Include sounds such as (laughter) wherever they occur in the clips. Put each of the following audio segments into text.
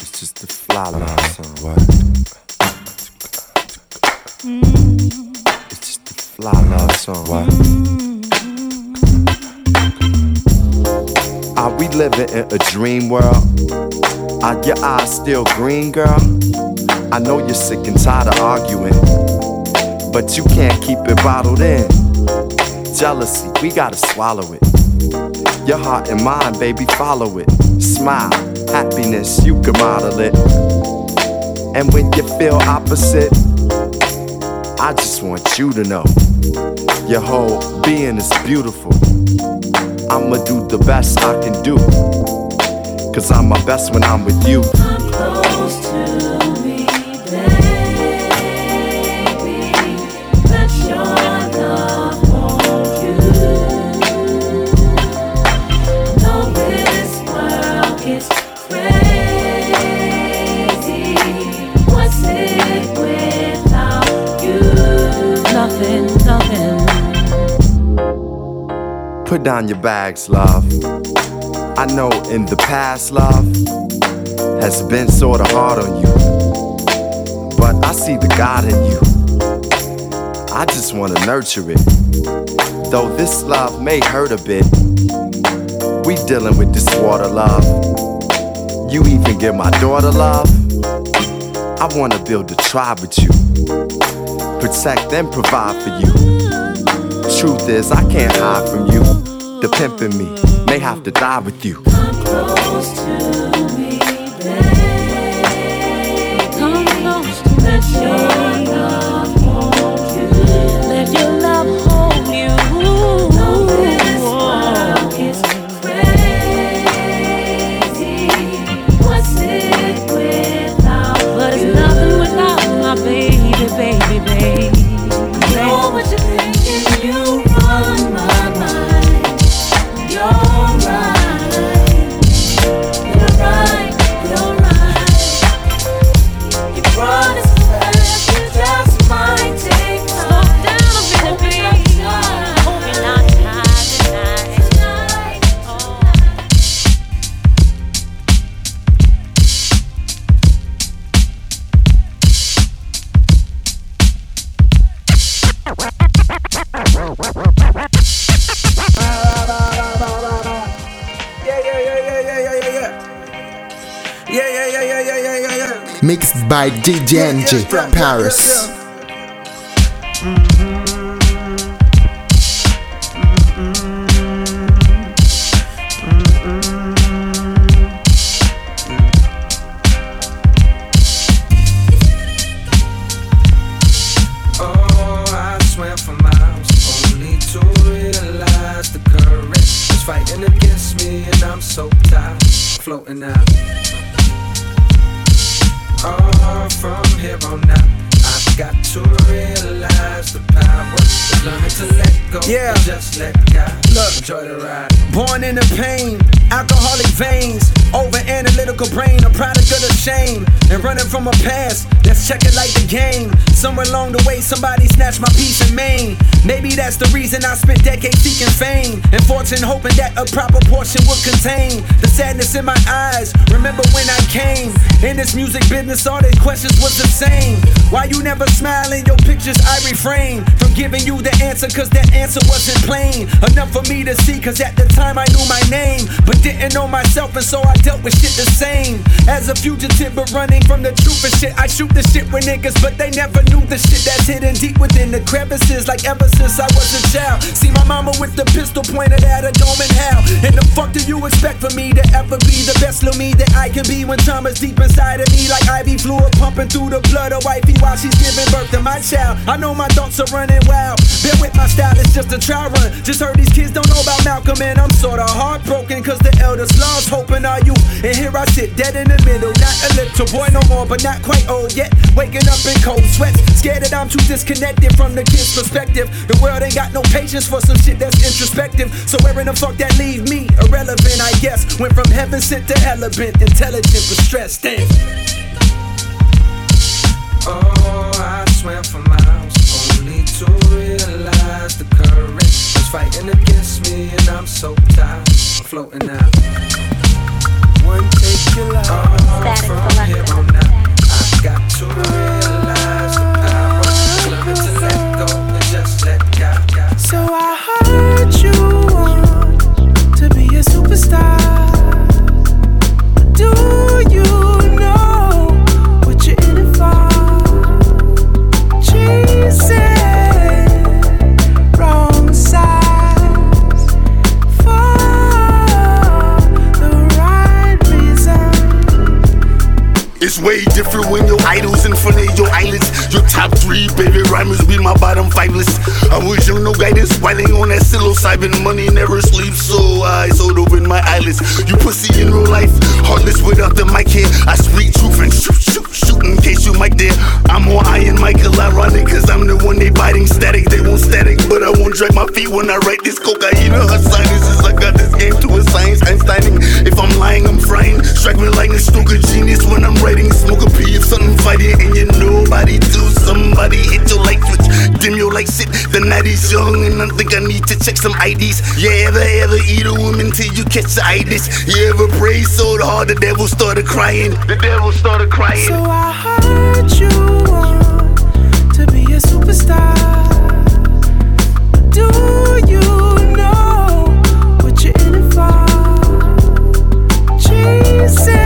It's just a fly love song. What? It's just a fly love song. What? Are we living in a dream world? Are your eyes still green, girl? I know you're sick and tired of arguing, but you can't keep it bottled in. Jealousy, we gotta swallow it. Your heart and mind, baby, follow it. Smile, happiness, you can model it. And when you feel opposite, I just want you to know your whole being is beautiful. I'ma do the best I can do. Cause I'm my best when I'm with you. Down your bags, love. I know in the past, love has been sorta hard on you. But I see the God in you. I just wanna nurture it. Though this love may hurt a bit, we dealing with this water love. You even give my daughter love. I wanna build a tribe with you. Protect and provide for you. Truth is, I can't hide from you. The pimp in me may have to die with you. Come close to me, By DJ Enjay Paris. And hoping that a proper portion would contain the sadness in my eyes. Remember when I came in this music business, all these questions was the same. Why you never smile in your pictures? I refrain from giving you the answer, cause that answer wasn't plain enough for me to see. Cause at the time I knew my name, but didn't know myself, and so I dealt with shit the same. As a fugitive, but running from the truth and shit. I shoot the shit with niggas, but they never knew the shit that's hidden deep within the crevices. Like ever since I was a child. See my mama with the pistol pointed at a dome in hell. And the fuck do you expect for me to ever be the best little me that I can be when time is deep inside of me? Like IV fluid pumping through the blood of wifey while she's giving birth to my child. I know my thoughts are running wild. Bear with my style, it's just a trial run. Just heard these kids don't know about Malcolm, and I'm sorta heartbroken. Cause the elders lost hoping are you. And here I sit dead in the middle. Not a little boy no more, but not quite old yet. Waking up in cold sweats. Scared that I'm too disconnected from the kid's perspective. The world ain't got no patience for some shit that's introspective. So where in the fuck that leave me? Irrelevant, I guess. Went from heaven sent to element, intelligent but stressed. Damn. Oh, I swam for miles only to realize the current was fighting against me, and I'm so tired, I'm floating out. One take your life. Oh, from here on out, I got to realize. stop. It's way different when your idols in front of your eyelids. Your top three baby rhymers be my bottom five list. I wish you no guidance, whiling on that psilocybin. Money never sleeps, so I sold open my eyelids. You pussy in real life, heartless without the mic here. I speak truth and shoot, shoot, shoot in case you mic there. I'm more Iron Michael, ironic, cause I'm the one they biting static. They want static, but I won't drag my feet when I write this cocaine. Her sinuses, I got this game to a science. Einsteining. If I'm lying, I'm frying. Strike me stroke a genius when I'm writing. Smoke a pee something fighting, and you nobody do. Somebody hit your light switch, dim your light sit. The night is young, and I think I need to check some IDs. You ever, ever eat a woman till you catch the itis? You ever pray so hard the devil started crying? The devil started crying. So I heard you want to be a superstar. Do you know what you're in for? Chasing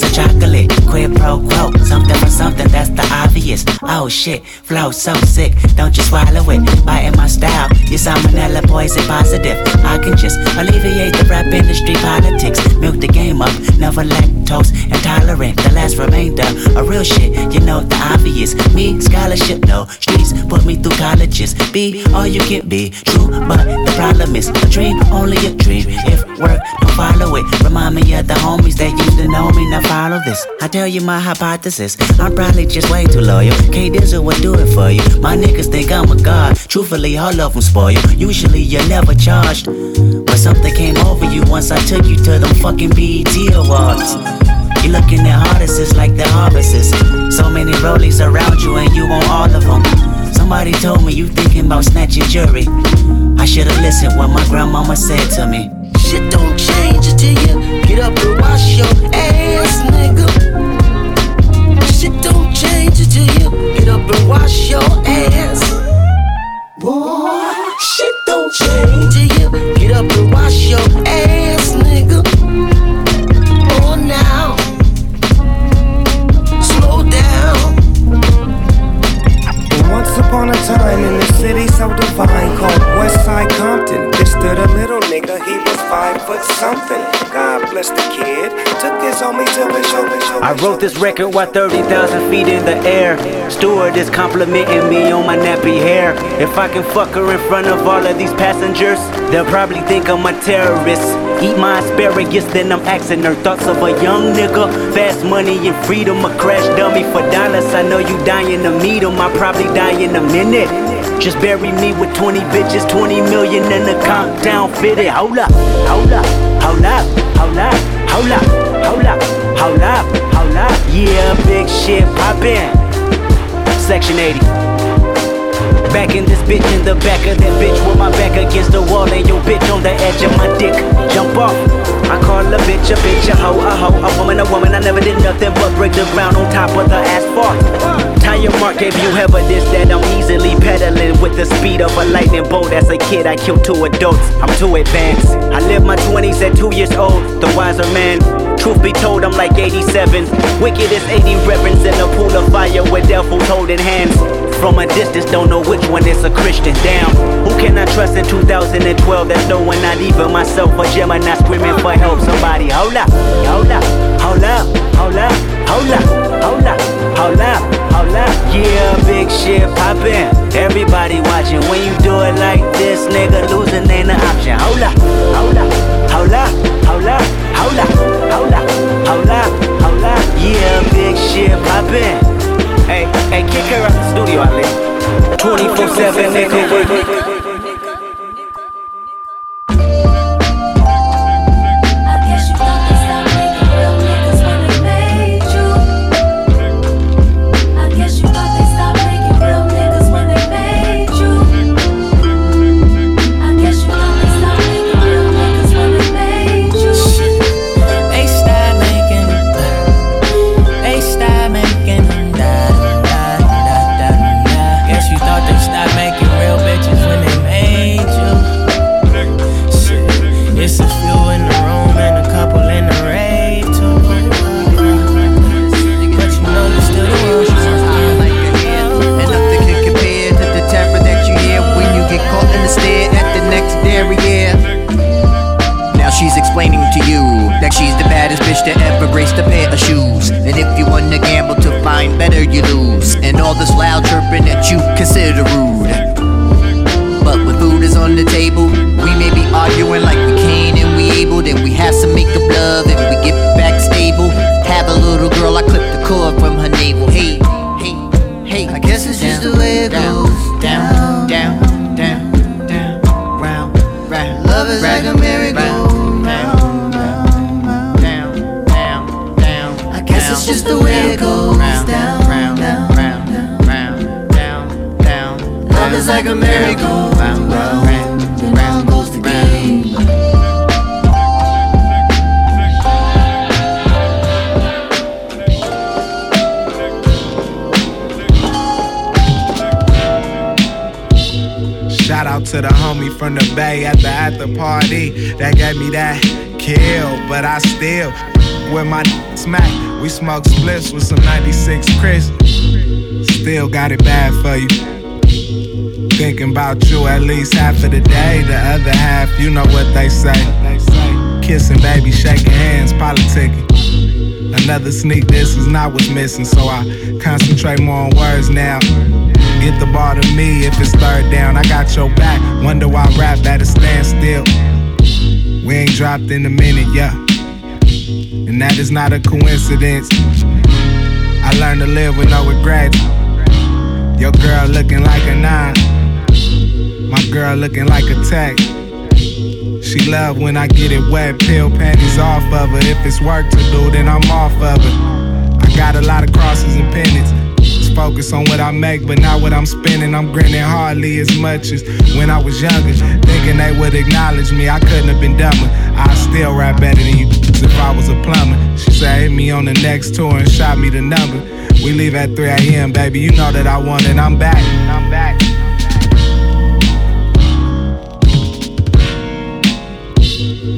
like of chocolate. Quid pro quo, something for something, that's the obvious. Oh shit, flow so sick, don't you swallow it. Biting my style, your salmonella poison positive. I can just alleviate the rap industry politics. Milk the game up, never lactose intolerant. The last remainder of real shit, you know the obvious. Me, scholarship, no. Streets put me through colleges. Be all you can be, true, but the problem is a dream, only a dream. If work, now follow this. I tell you my hypothesis, I'm probably just way too loyal. K Dizzle would do it for you. My niggas think I'm a god. Truthfully, all of them spoil. You. Usually you're never charged. But something came over you once I took you to them fucking BET Awards. You're looking at artists like the harvests. So many rollies around you and you want all of them. Somebody told me you thinking about snatching jury. I should've listened what my grandmama said to me. Shit don't change until you get up and wash your ass, nigga. Shit don't change until you get up and wash your ass. Boy, shit don't change till you get up and wash your ass, nigga. Oh, now, slow down. Once upon a time in city so divine called Westside Compton, This stood a little nigga, he was five foot something. God bless the kid, took his homie to the show. I wrote this record while 30,000 feet in the air. Steward is complimenting me on my nappy hair. If I can fuck her in front of all of these passengers, they'll probably think I'm a terrorist. Eat my asparagus, then I'm asking her thoughts of a young nigga. Fast money and freedom, a crash dummy for dollars. I know you dying to meet him, I probably die in a minute. Just bury me with 20 bitches, 20 million in the countdown fitted. Hold up, hold up, hold up, hold up, hold up, hold up, hold up, hold up. Yeah, big shit poppin'. Section 80. Back in this bitch in the back of that bitch with my back against the wall and your bitch on the edge of my dick. Jump off. I call a bitch a bitch, a hoe, a hoe, a woman, a woman. I never did nothing but break the ground on top of the asphalt. Tire mark gave you evidence that I'm easily pedaling with the speed of a lightning bolt. As a kid, I killed two adults. I'm too advanced. I lived my 20s at two years old, the wiser man. Truth be told, I'm like 87. Wicked as 80 reverends in a pool of fire with devils holding hands. From a distance, don't know which one is a Christian. Damn, who can I trust in 2012? There's no one, not even myself. A Gemini screaming for help. Somebody, hold up, hold up, hold up, hold up, hold up, hold up, hold up, hold up. Yeah, big shit poppin'. Everybody watching. When you do it like this, nigga, losing ain't an option. Hold up, hold up, hold up, hold up, hold up, hold up, hold up, hold up. Yeah, big shit poppin'. Hey, hey, kick her out the studio, Ali. 24 7, nigga. Race a pair of shoes. And if you wanna gamble to find better, you lose. And all this loud chirping that you consider rude. But when food is on the table, got it bad for you. Thinking about you at least half of the day, the other half, you know what they say. Kissing, baby, shaking hands, politicking. Another sneak, this is not what's missing, so I concentrate more on words now. Get the ball to me if it's third down. I got your back. Wonder why rap at a standstill. We ain't dropped in a minute, yeah. And that is not a coincidence. I learned to live with no regrets. Your girl looking like a nine. My girl looking like a tech. She love when I get it wet, peel panties off of her. If it's work to do, then I'm off of it. I got a lot of crosses and pennants. Just focus on what I make, but not what I'm spending. I'm grinning hardly as much as when I was younger. Thinking they would acknowledge me, I couldn't have been dumber. I still rap better than you if I was a plumber. She said, hit me on the next tour and shot me the number. We leave at 3 a.m., baby. You know that I want it. I'm back. I'm back.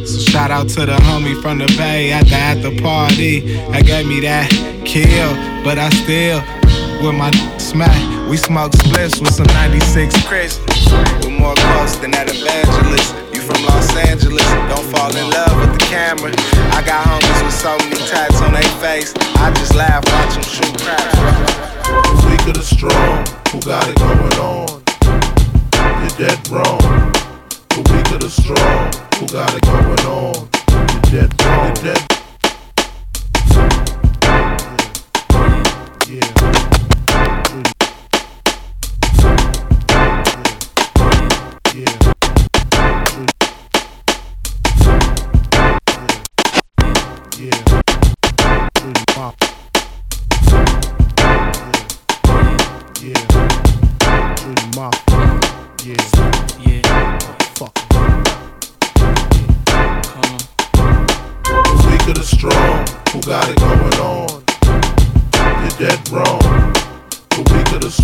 So shout out to the homie from the bay at the after party. That gave me that kill, but I still with my smack. We smoke spliffs with some 96 Cris. We're more close than that evangelist. From Los Angeles, don't fall in love with the camera. I got homies with so many tats on their face. I just laugh, watch them shoot crap. Weak of the strong, who got it going on? You're dead wrong. The weak of the strong, who got it going on? You're dead wrong. You're dead. Of the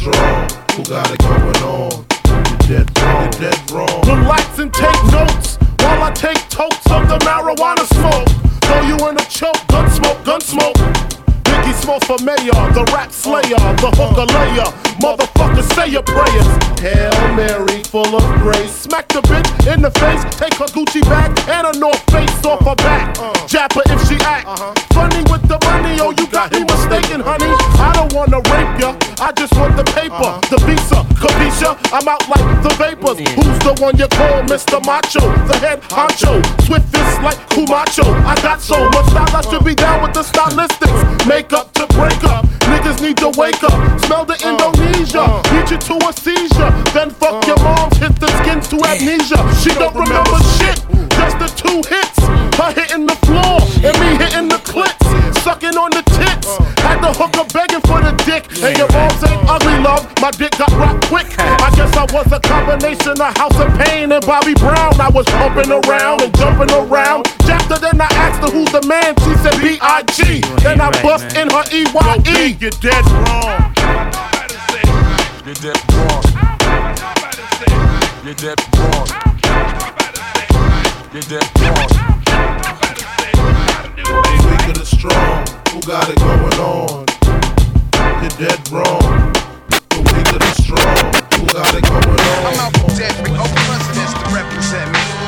strong, who got it going on? Dead wrong. You're dead wrong. Relax and take notes while I take totes of the marijuana smoke. Throw you in a choke, gun smoke, gun smoke. Biggie smoke for mayor, the rap slayer, the hooker layer. Motherfucker, say your prayers. Hail Mary, full of grace. Smack the bitch in the face, take her Gucci bag and a North Face off her back. Jab her if she act. Funny with the money, oh, you got me mistaken, honey. I don't wanna rape ya, I just want the paper, the visa, capisha. I'm out like the vapors. Who's the one you call Mr. Macho? The head honcho, swift fist like Camacho. I got so much style, I should be down with the stylistics. Make up to break up, niggas need to wake up. Smell the uh, Indonesia, uh. beat you to a seizure. Then fuck uh. your moms, hit the skins to amnesia. She don't remember shit, just the two hits. Her hitting the floor and me hitting the clits. Sucking on the tits. Had the hooker begging for the dick. And your moms ain't ugly, love. My dick got rocked quick. I guess I was a combination of House of Pain and Bobby Brown. I was pumping around and jumping around. After then I asked her who's the man. She said B.I.G. Then I bust in her E-Y-E. You're dead wrong. You're dead wrong. You're dead wrong. You're dead wrong. The weak of the strong, who got it going on? You're dead wrong. I'm out for dead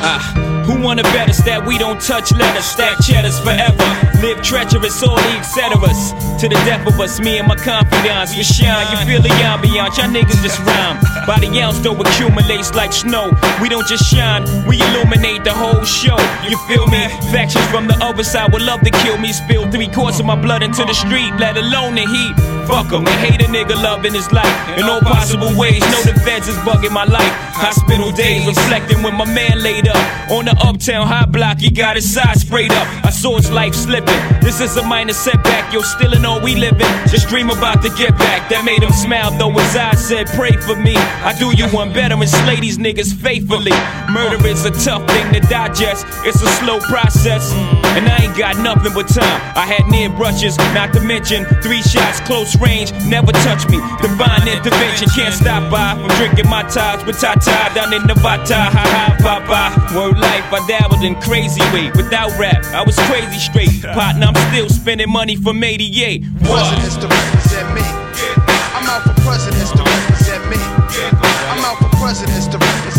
Ah, who wanna bet us that we don't touch letters, stack cheddars forever? Live treacherous, all the etceteras. To the death of us, me and my confidants. We shine, you feel the ambiance, y'all niggas just rhyme. By the ounce, though, accumulates like snow. We don't just shine, we illuminate the whole show. You feel me? Factions from the other side would love to kill me. Spill three quarts of my blood into the street, let alone the heat. Fuck 'em, they hate a nigga loving his life in all possible ways. Know the feds is bugging my life. Hospital days, reflecting when my man laid up on the uptown high block. He got his side sprayed up. I saw his life slipping. This is a minor setback. Yo, still in all we living. Just dream about the get back. That made him smile, though his eyes said, Pray for me. I do you one better and slay these niggas faithfully. Murder is a tough thing to digest. It's a slow process. And I ain't got nothing but time. I had near brushes, not to mention three shots, close range, never touch me. Divine intervention can't stop by from drinking Mai Tais with Tata down in Nevada. Ha ha, papa. Word life, I dabbled in crazy way. Without rap, I was crazy straight. Partner, I'm still spending money from 88. Presidents to represent me. I'm out for presidents to represent me. I'm out for presidents to represent me.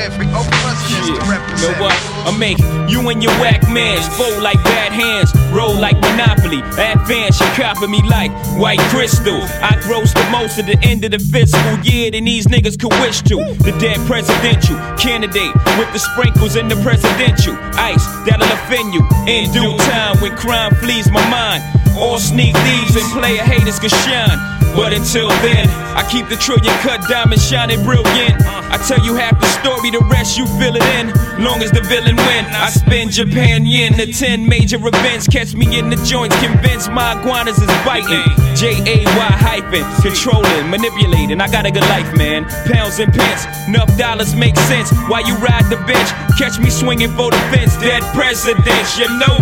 I'm out for every oh Know what? I make you and your whack mans fold like bad hands, roll like Monopoly. Advance, you copy me like white crystal. I gross the most at the end of the fiscal year than these niggas could wish to. The dead presidential candidate with the sprinkles in the presidential ice that'll offend you in due time when crime flees my mind. All sneak thieves and player haters can shine. But until then, I keep the trillion cut diamond shining brilliant. I tell you half the story, the rest you fill it in. Long as the villain win, I spend Japan yen to 10 major events. Catch me in the joints, convince my iguanas is biting. J A Y hyphen, controlling, manipulating. I got a good life, man. Pounds and pence, enough dollars make sense. While you ride the bench, catch me swinging for the fence. Dead presidents, you know.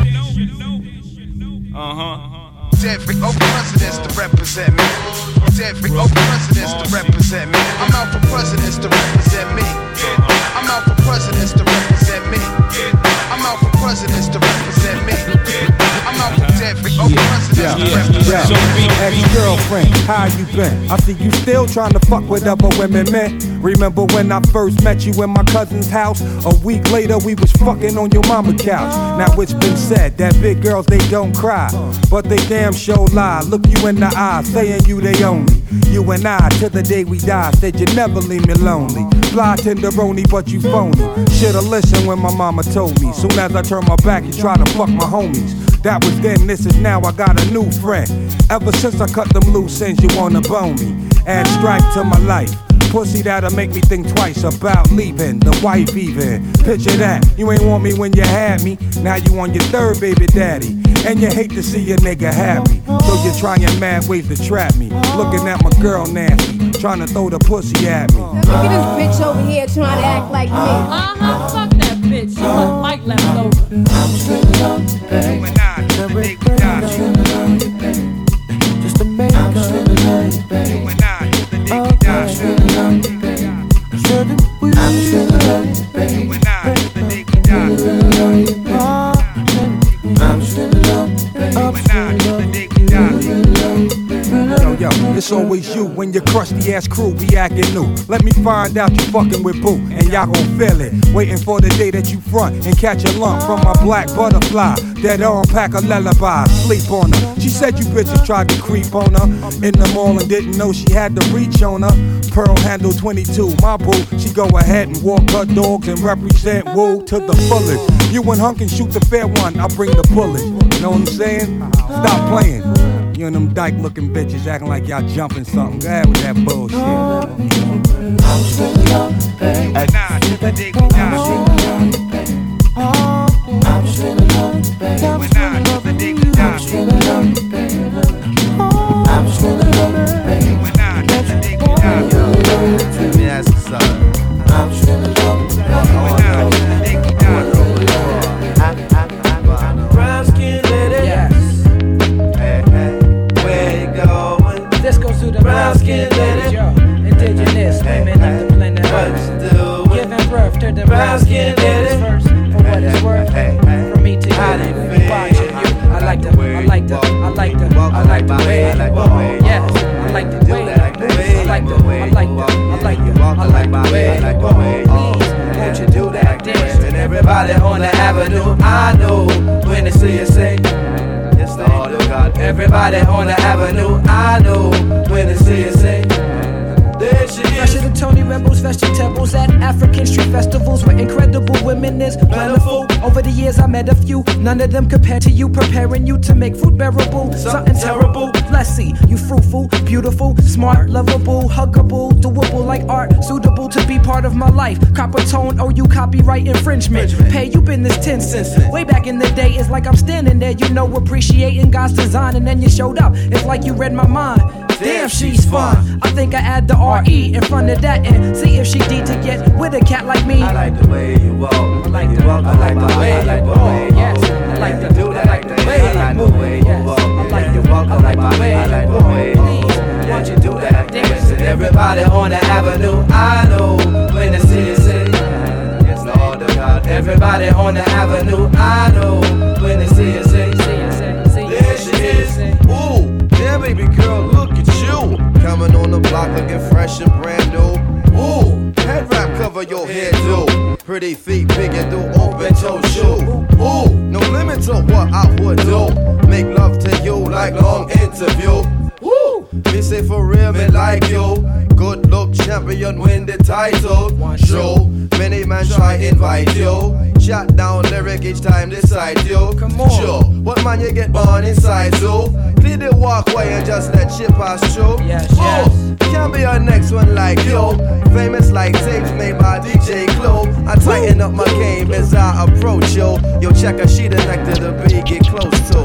Uh huh. Every oh presidents to represent me. Every oh presidents to represent me. I'm out for presidents to represent me. I'm out for presidents to represent me. I'm out for presidents to represent me. I'm out every oh presidents to represent me. Ex-girlfriend, how you been? I see you still trying to fuck with other women, man. Remember when I first met you in my cousin's house? A week later, we was fucking on your mama couch. Now it's been said that big girls they don't cry, but they damn sure lie. Look you in the eye, saying you they only. You and I, till the day we die, said you never leave me lonely. Fly tenderoni, but you phony. Shoulda listened when my mama told me. Soon as I turn my back, you try to fuck my homies. That was then, this is now. I got a new friend. Ever since I cut them loose ends, you wanna bone me. Add stripe to my life. Pussy that'll make me think twice about leaving. The wife even. Picture that. You ain't want me when you had me. Now you on your third baby daddy. And you hate to see a nigga happy. So you're trying mad ways to trap me. Looking at my girl nasty. Trying to throw the pussy at me. Look at this bitch over here trying to act like me. Uh huh, fuck that bitch. She want Mike left over. Just it's always you when your crusty ass crew be acting new. Let me find out you fucking with Boo, and y'all gon' feel it. Waiting for the day that you front and catch a lump from my black butterfly. That arm pack a lullaby, sleep on her. She said you bitches tried to creep on her in the mall and didn't know she had the reach on her. Pearl handle 22, my boo. She go ahead and walk her dogs and represent woo to the fullest. You and Hunk can shoot the fair one, I bring the bullet. You know what I'm saying? Stop playing. You and them dyke looking bitches acting like y'all jumping something. Go ahead with that bullshit. I'm still love, baby. Nah, to the dig I'm still love, baby. Like you the way you Yes. I like the way that, you the way I like the, you I like the. I like You the, walk I like like the my way way, you like the way you won't you do that dance? And everybody on the avenue, I know when. Yes, Lord of God. Everybody on the avenue, I know when the CSA. There Rebels, vegetables at African street festivals where incredible women is plentiful. Over the years, I met a few, none of them compared to you, preparing you to make food bearable. Something terrible. Let's you fruitful, beautiful, smart, lovable, huggable, doable like art, suitable to be part of my life. Copper tone, oh, you copyright infringement. Pay you been this 10 cents. Way back in the day, it's like I'm standing there, you know, appreciating God's design, and then you showed up. It's like you read my mind. Damn, she's fine. I think I add the RE in front of that and see if she D to get with a cat like me. I like the way you walk. I like the walk. I like the way I like the way Yes, I like to do that. I like the way I like the way you walk. I like the walk. I like the way I like the way you Won't you do that? Dance and everybody on the avenue. I know when the city say. Yes, Lord of God. Everybody on the avenue. I know when the city say. There she is. Ooh, yeah, baby girl, look at you. Coming on the block looking fresh and brand new. Ooh, head wrap cover your head do. Pretty feet big and do open toe shoe. Ooh, no limit to what I would do. Make love to you like long interview. Woo, me say for real, me like you. Good look champion, win the title. Show many man try invite you. Shot down lyric each time decide you. Come on, sure. What man you get born inside so? Clear the walkway and just let shit pass through. Yes, oh, can't be a next one like you. Famous like tapes made by DJ Clue. I tighten up my game as I approach yo. Yo, check her, she the nectar to be get close to.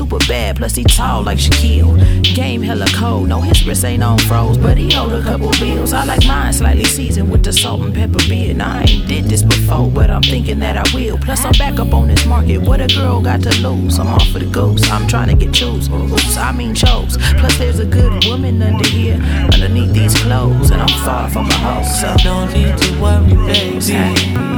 Super bad. Plus he tall like Shaquille. Game hella cold. No, his wrist ain't on froze, but he hold a couple bills. I like mine slightly seasoned with the salt and pepper beer. Now I ain't did this before, but I'm thinking that I will. Plus I'm back up on this market. What a girl got to lose. I'm off for the goose. I'm trying to get chose. Oops, I mean chose. Plus there's a good woman under here, underneath these clothes, and I'm far from a hoe. So don't need to worry, baby.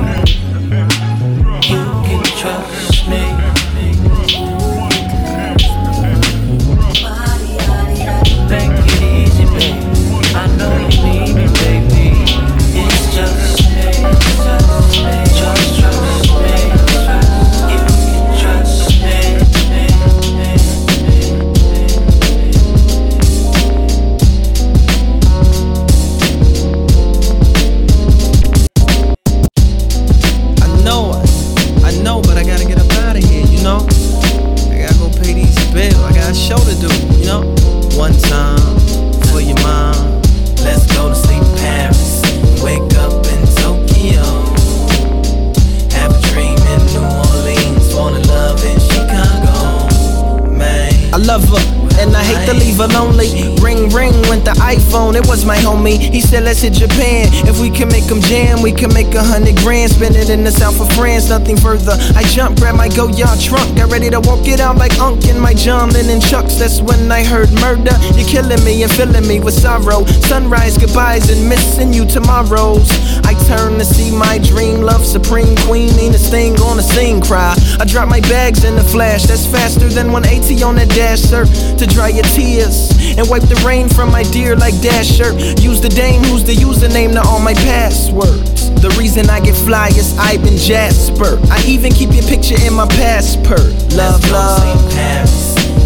Let's hit Japan. If we can make them jam, we can make a hundred grand. Spend it in the south of France, nothing further. I jump, grab my go yard trunk, got ready to walk it out like Unk in my John Lennon chucks. That's when I heard murder. You're killing me and filling me with sorrow. Sunrise goodbyes and missing you tomorrows. I turn to see my dream love, supreme queen. Ain't a thing gonna sing, cry. I drop my bags in the flash, that's faster than 180 on a dash, sir. To dry your tears and wipe the rain from my dear like dash shirt. Use the dame who's the username to all my passwords. The reason I get fly is been Jasper. I even keep your picture in my passport. Love, love.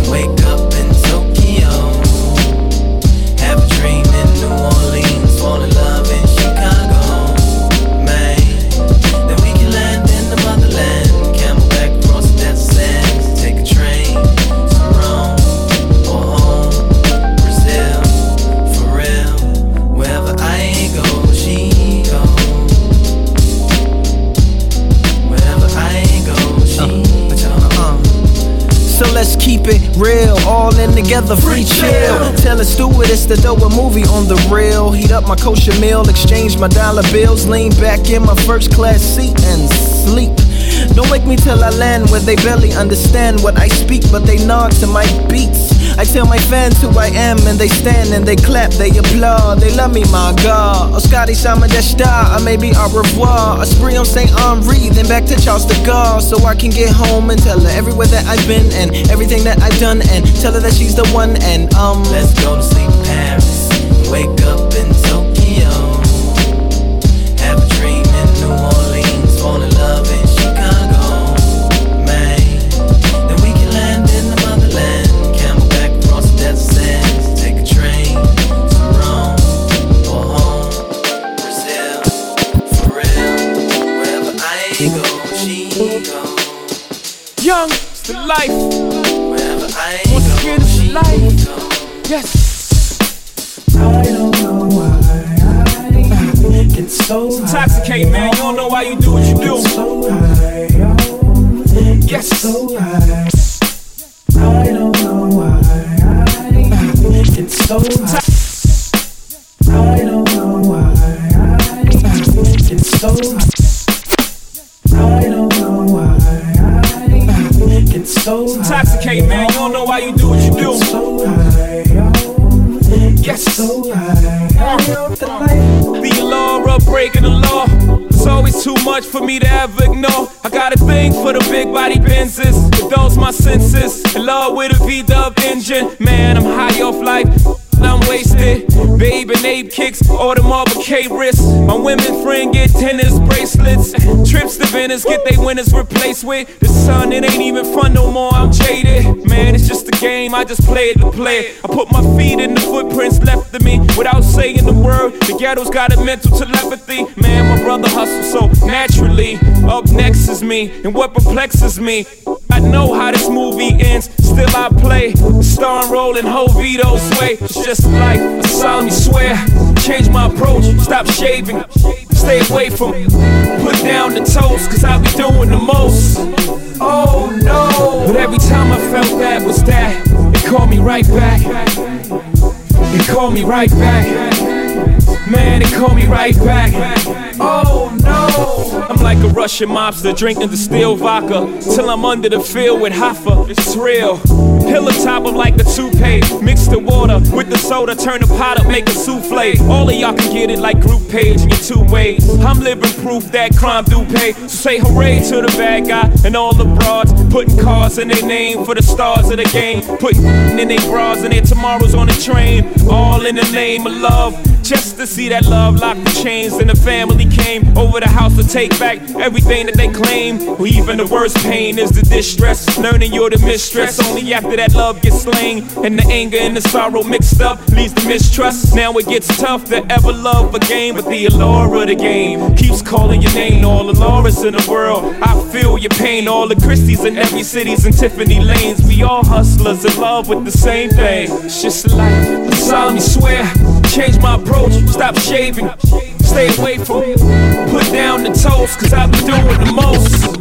Wake up real, all in together, free chill. Tell a stewardess to throw a movie on the rail. Heat up my kosher meal, exchange my dollar bills, lean back in my first class seat and sleep. Don't wake me till I land where they barely understand what I speak, but they nod to my beats. I tell my fans who I am, and they stand and they clap, they applaud, they love me, my God. Oh, Scotty Sama Deshta, may be au revoir. A spree on St. Honoré, then back to Charles de Gaulle, so I can get home and tell her everywhere that I've been and everything that I've done, and tell her that she's the one. And um, let's go to sleep, Paris. Wake up life. Yes. I don't know why I get so It's man. You don't know why you do what you do. so high, Yes. so high. Much for me to ever ignore. I got a thing for the big body Benzes. Those my senses. In love with a V-dub engine. Man, I'm high off life. Babe kicks, the Marble K wrists. My women friend get tennis bracelets. Trips to Venice get they winners replaced with. The sun, it ain't even fun no more. I'm jaded. Man, it's just a game. I just play it to play it. I put my feet in the footprints left of me without saying the word. The ghetto's got a mental telepathy. Man, my brother hustles so naturally. Up next is me, and what perplexes me. I know how this movie ends, still I play. Star and roll in Jovito's way. It's just like I solemnly swear. Change my approach, stop shaving, stay away from put down the toast, cause I be doing the most. Oh no! But every time I felt that was that, it called me right back. It called me right back. Man, it called me right back. I'm like a Russian mobster drinking distilled vodka till I'm under the field with Hoffa. It's real. Pill top them like the toupee. Mix the water with the soda, turn the pot up, make a souffle. All of y'all can get it like group page in your two ways. I'm living proof that crime do pay. So say hooray to the bad guy and all the broads. Putting cars in their name for the stars of the game. Putting in their bras and their tomorrows on the train. All in the name of love. Just to see that love lock the chains and the family came over the house to take back everything that they claim. Or even the worst pain is the distress. Learning you're the mistress only after that love gets slain. And the anger and the sorrow mixed up leads to mistrust. Now it gets tough to ever love again. But the allure of the game keeps calling your name. All the Laura's in the world. I feel your pain. All the Christies in every city's and Tiffany lanes. We all hustlers in love with the same thing. It's just life. I solemnly swear. Change my approach, stop shaving, stay away from put down the toast, cause I've been doing the most.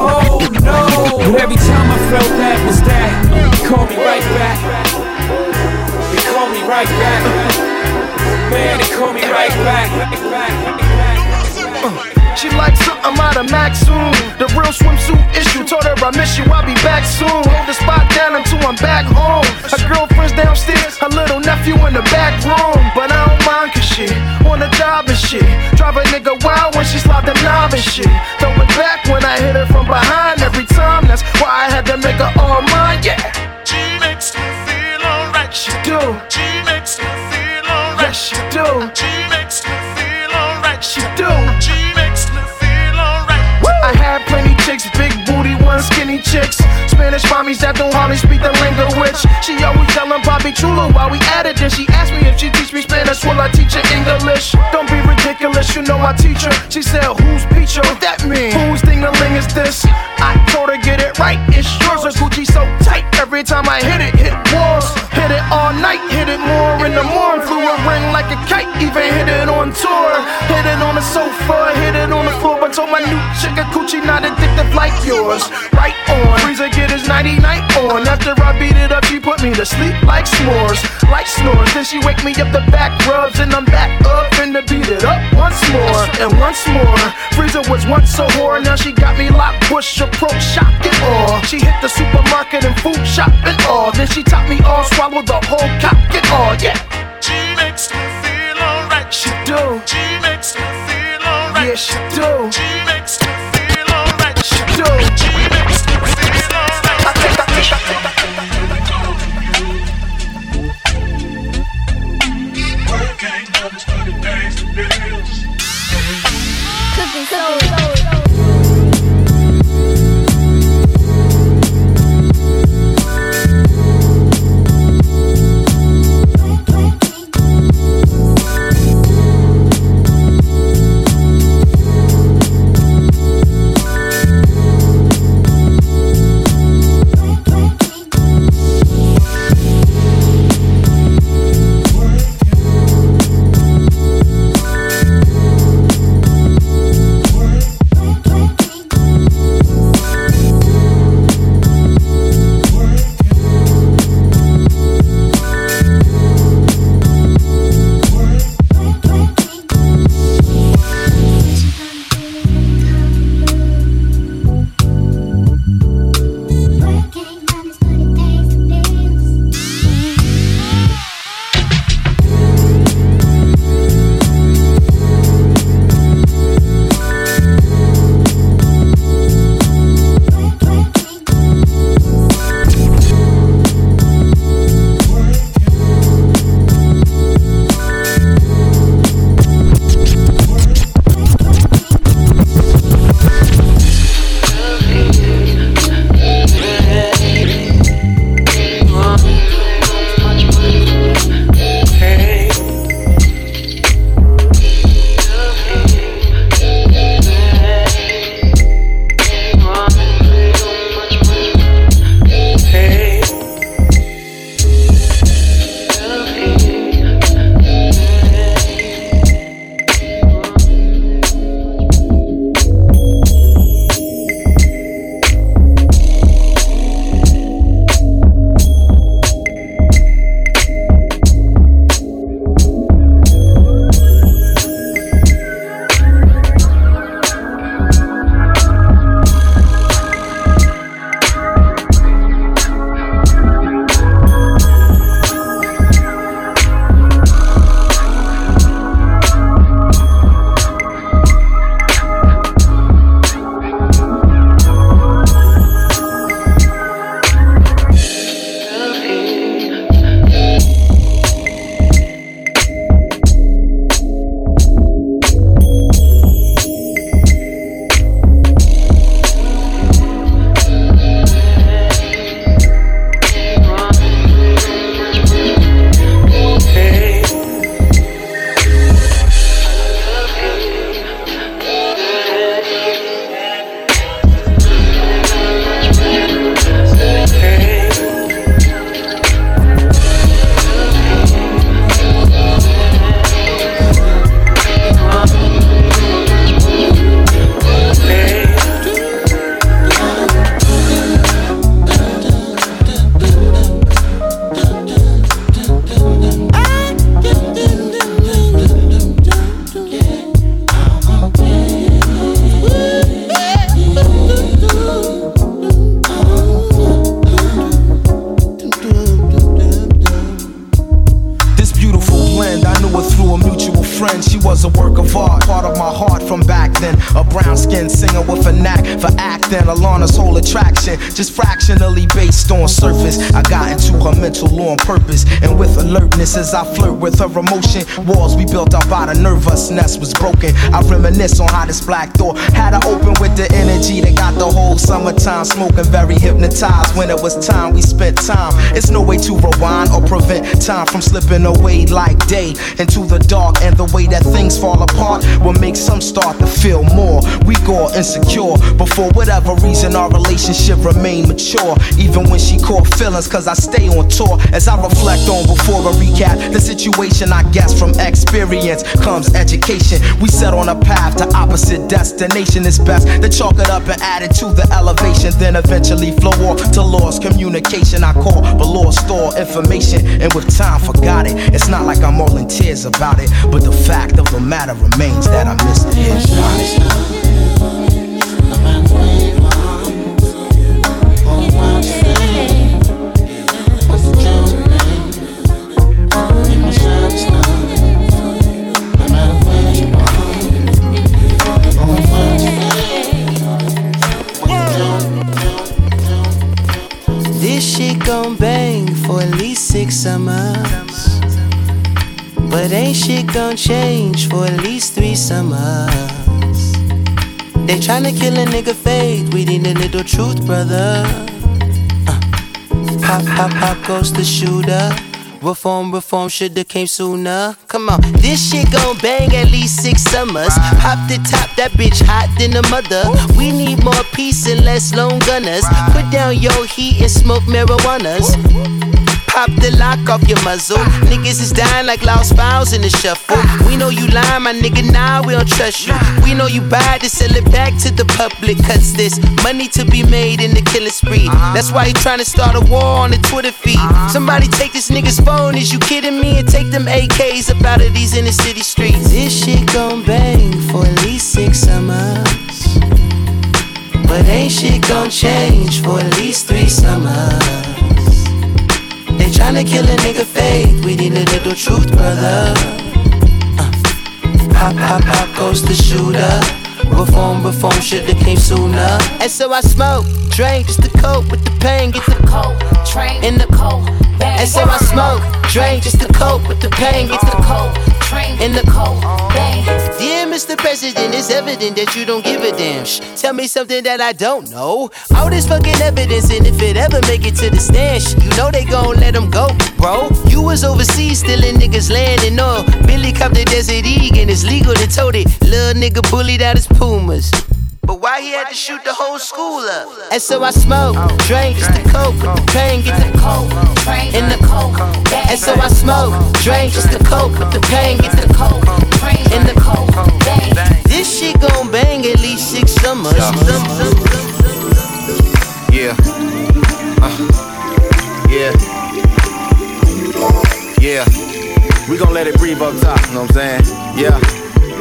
Oh no! But every time I felt that was that, they call me right back. They call me right back. Man, they call me right back. She likes something out of Maxim. The real swimsuit issue. Told her I miss you, I'll be back soon. Hold the spot down until I'm back home. Her girlfriend's downstairs, her little nephew in the back room. But I don't mind cause shit, on the job and shit. Drive a nigga wild when she slide the knob and shit. Throw it back when I hit her from behind every time. That's why I had to make her all mine, yeah. She makes me feel alright. She do. She makes me feel alright. Yes, she do. She makes me feel alright. She do. She chicks. Spanish mommies that don't hardly speak the language. She always telling Bobby Chulo while we at it. Then she asked me if she teach me Spanish, will I teach her English? Don't be ridiculous, you know I teach her. She said, who's Peacher? What that mean? Whose ding-a-ling is this? I told her get it right, it's yours. Her Gucci so tight, every time I hit it, hit walls. Hit it all night, hit it more in the morning. Flew a ring like a kite, even hit it on tour. Hit it on the sofa, hit it on the floor. But told my new chick a coochie not addictive like yours. Right on, Freeway get his nighty night on. After I beat it up, she put me to sleep like s'mores, like snores. Then she wake me up the back rubs, and I'm back up and to beat it up once more and once more. Freezer was once a whore, now she got me locked, push approach, shock and all. She hit the supermarket and food shop and all. Then she taught me all, swallow the whole cock and all. Yeah, She makes me feel alright. she do. She makes me feel alright. Yeah, she do. She makes me feel alright. She do. She makes me feel alright. Cookin Soul. When it was time, we spent time. It's no way to rewind or prevent time from slipping away like day into the dark. And the way that things fall apart will make some start to feel more. weak or insecure, but for whatever reason, our relationship remained mature. Even when she caught feelings, cause I stay on tour. As I reflect on before a recap, the situation I guess from experience comes education. We set on a path to opposite destination. It's best to chalk it up and add it to the elevation, then eventually flow off to lost communication. I call, but lost store information, and with time forgot it. It's not like I'm all in tears about it, but the fact of the matter remains that I missed it. Summers. But ain't shit gon' change for at least three summers. They tryna kill a nigga faith, we need a little truth, brother. Uh. Pop, pop, pop goes the shooter. Reform, reform shoulda came sooner. Come on, this shit gon' bang at least six summers. Pop the top, that bitch hot than a mother. We need more peace and less lone gunners. Put down your heat and smoke marijuanas. Pop the lock off your muzzle. Niggas is dying like lost files in the shuffle. We know you lying, my nigga, nah, we don't trust you. We know you buy to sell it back to the public. Cause there's money to be made in the killing spree. That's why he trying to start a war on the Twitter feed. Somebody take this nigga's phone, is you kidding me? And take them AKs up out of these inner city streets. This shit gon' bang for at least six summers. But ain't shit gon' change for at least three summers. They tryna kill a nigga faith. We need a little truth, brother. Uh. Pop, pop, pop goes the shooter. Reform, reform shoulda came sooner. And so I smoke, drink just to cope with the pain. Get the coke, train in the cold. And so I smoke, drink just to cope with the pain. Get the coke, train in the cold. Dear Mr. President, it's evident that you don't give a damn. Shh, tell me something that I don't know. All this fucking evidence, and if it ever make it to the stand, you know they gon' let him go, bro. You was overseas stealing niggas land and all. Billy copped the Desert Eagle, and it's legal to tote it. Little nigga bullied out his Pumas. But why he had to shoot the whole school up? And so I smoke, drink, just the coke with the pain, get the coke, in the coke. And so I smoke, drink, just the coke with the pain, get the coke, in the coke. This shit gon' bang at least six summers. Yeah. Uh, yeah. Yeah. We gon' let it breathe up top, you know what I'm saying? Yeah.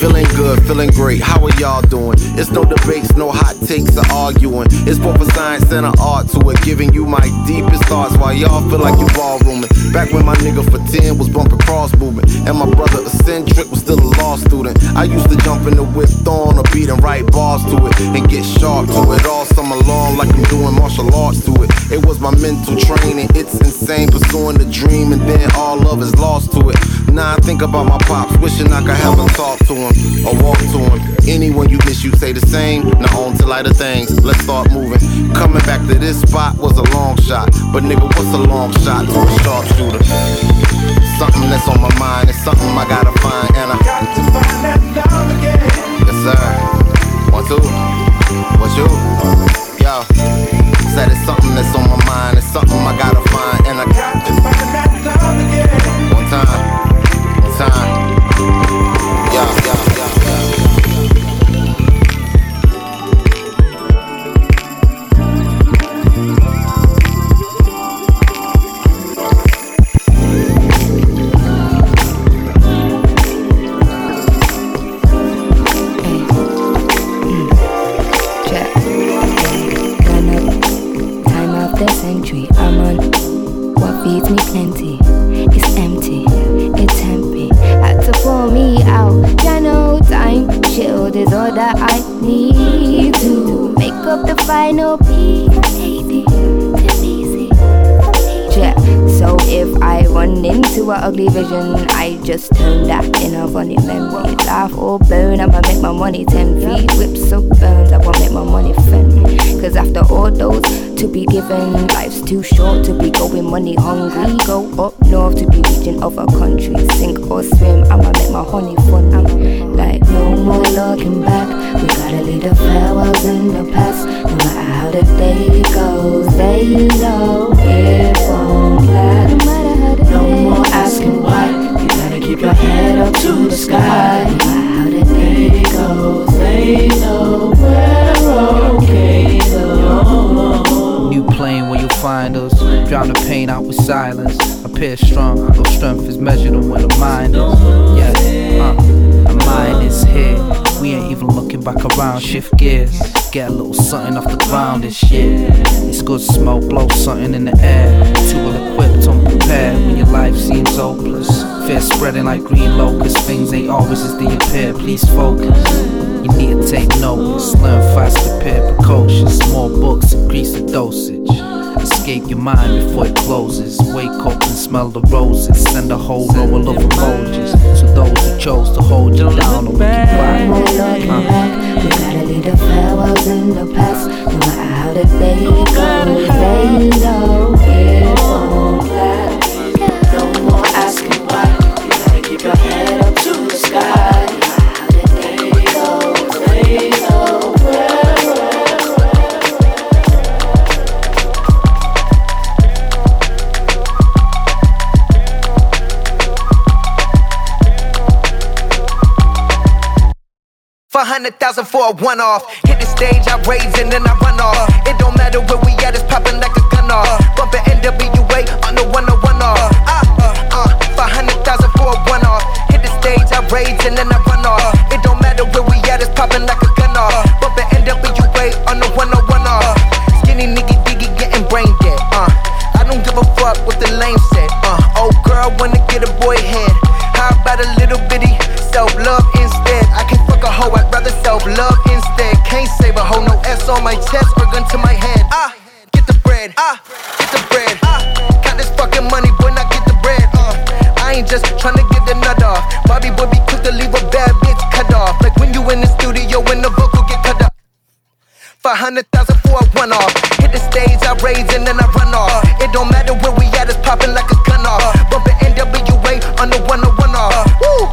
Feeling good, feeling great. How are y'all doing? It's no debates, no hot takes or arguing. It's both a science and an art to it, giving you my deepest thoughts while y'all feel like you ballrooming. Back when my nigga for 10 was bumping cross movement, and my brother eccentric was still a law student. I used to jump in the whip thorn or beat and write bars to it and get sharp to it all summer long like I'm doing martial arts to it. It was my mental training, it's insane pursuing the dream and then all love is lost to it. Now I think about my pops, wishing I could have a talk to him or walk to him. Anyone you miss, you say the same. Now on to lighter things, let's start moving. Coming back to this spot was a long shot, but nigga, what's a long shot to a sharpshooter? Something that's on my mind, it's something I gotta find, and I got to find that love again. Yes, sir. One, two. What you? To life's too short to be going money hungry. Go up north to be reaching other countries. Sink or swim, I'ma make my honey fun. I'm like, no more looking back. We gotta leave the farewells in the past. No matter how the day goes, they know it won't last. No more asking why. You gotta keep your head up to the sky. No matter how the day goes, they know we're okay though. Find us. Drown the pain out with silence. Appear strong, though strength is measured on where the mind is. Yeah, uh, the mind is here. We ain't even looking back around. Shift gears, get a little something off the ground. This shit. It's good smoke, blow something in the air. Too well equipped, unprepared when your life seems hopeless. Fear spreading like green locusts. Things ain't always as they appear. Please focus. You need to take notice, learn fast, prepare precocious. More books, increase the dosage. Escape your mind before it closes. Wake up and smell the roses. Send a whole row of emojis to those who chose to hold you down or look uh. you back. No more looking back. We gotta leave the farewells in the past. No matter how the day goes, they know hundred thousand for a one off. Hit the stage, I raise and then I run off. It don't matter where we at, it's popping like a gun off. For hundred thousand for a one off. Hit the stage, I raise and then I run off. It don't matter where we at, it's popping like a gun off. Bumpin' NWA on the one on one off. Woo!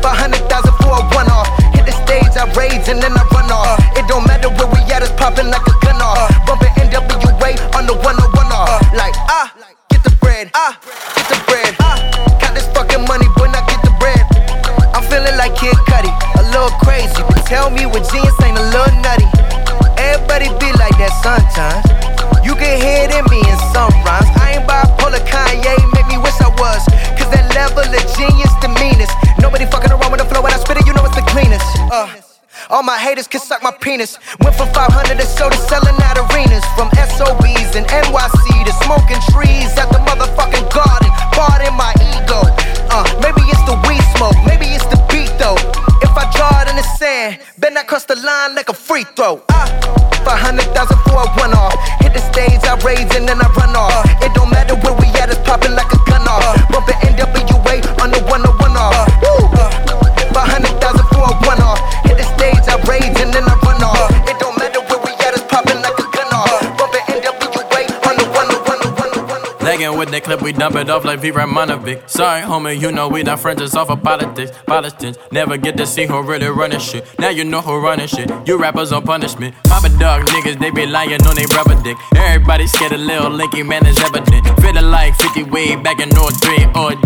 Hundred thousand for a one off. Hit the stage, I raise and then I run off. It don't matter where we at, it's popping like a gun off. Bumpin' NWA on the one on one off. Like ah, get the bread. Ah, get the bread. Ah, count this fucking money, boy, now get the bread. I'm feeling like Kid Cudi, a little crazy. But tell me what genius ain't a little nutty. Sometimes. You can hear it in me in some rhymes. I ain't bipolar, Kanye make me wish I was. Cause that level of genius, the meanest. Nobody fucking around with the flow when I spit it, you know it's the cleanest. Uh. All my haters can suck my penis. Went from 500 to soda selling out arenas. From SOBs and NYC to smoking trees at the motherfucking garden. In my ego. Uh, maybe it's the weed smoke, maybe it's the beat though. If I draw it in the sand, bet I cross the line like a free throw. Ah, for hundred thousand for a one off. Hit the stage, I raise and then I run off. We dump it off like V. Ramonovic. Sorry, homie, you know we not friends, it's off of politics. Politics never get to see who really running shit. Now you know who running shit. You rappers on punishment. Papa dog niggas, they be lying on they rubber dick. Everybody scared of little Linky, man, is evident. Feeling like 50 way back in North 3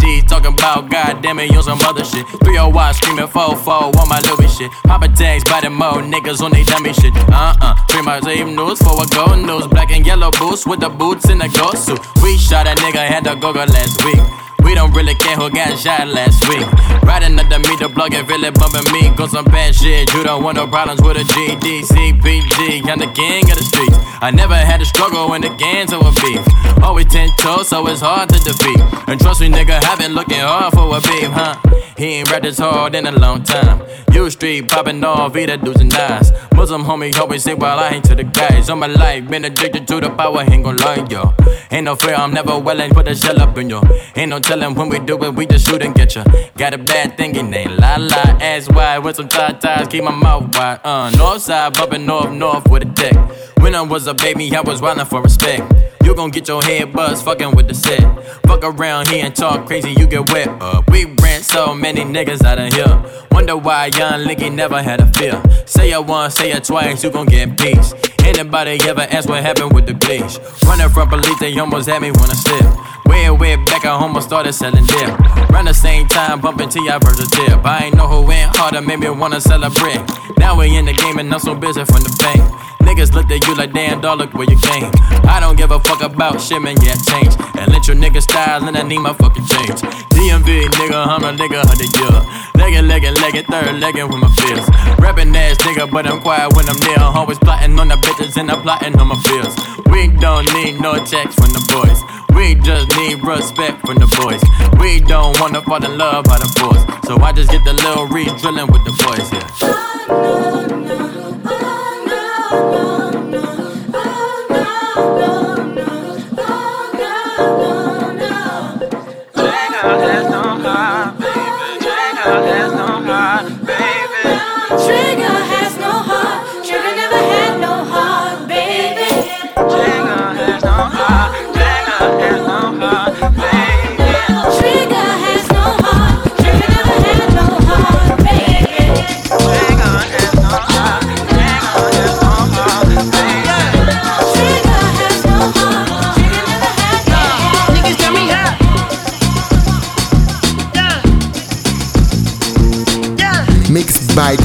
D. Talking about goddamn it, on some other shit. 301 screaming 4-4 on my Louis shit. Papa tags by the mo niggas on they dummy shit. Uh uh. Three my same news for a gold news. Black and yellow boots with the boots in the ghost suit. We shot a nigga, had to go go last week. We don't really care who got shot last week. Riding up the meter, plug and really bumping me. Got some bad shit. You don't want no problems with a GD, CPG. I'm the king of the streets. I never had to struggle when the gangs were beef. Always ten toes, so it's hard to defeat. And trust me, nigga, I've been looking hard for a beef, huh? He ain't rapped this hard in a long time. U street popping off, either dudes and eyes. Muslim homie always say while I ain't to the guys. On my life, been addicted to the power, ain't gon' lie, yo. Ain't no fear, I'm never willing, put a shell up in you. Ain't no telling when we do it, we just shoot and get ya. Got a bad thing, it ain't la la, ass wide with some tie ties, keep my mouth wide. Uh, north side, bumping north, north with a deck. When I was a baby, I was wildin' for respect. You gon' get your head buzzed fucking with the set. Fuck around here and talk crazy, you get wet up. We ran so many niggas out of here. Wonder why young Licky never had a fear. Say it once, say it twice, you gon' get peace. Anybody ever ask what happened with the bleach? Running from police, they almost had me wanna slip. Way, way back, I almost started selling dip. Around the same time, bumping T, I verse a tip. I ain't know who went harder, made me wanna celebrate. Now we in the game and I'm so busy from the fame. Niggas looked at you like damn dog, look where you came. I don't give a fuck about shit, man, yeah, change. And let your nigga style, and I need my fucking change. DMV, nigga, I'm a nigga, hundred year. Leggin', leggin', leggin', third leggin' with my feels. Rapping ass nigga, but I'm quiet when I'm near. Always plotting on the bitches and I'm plotting on my feels. We don't need no checks from the boys. We just need respect from the boys. We don't wanna fall in love by the force. So I just get the little re drilling with the boys, yeah. Trigger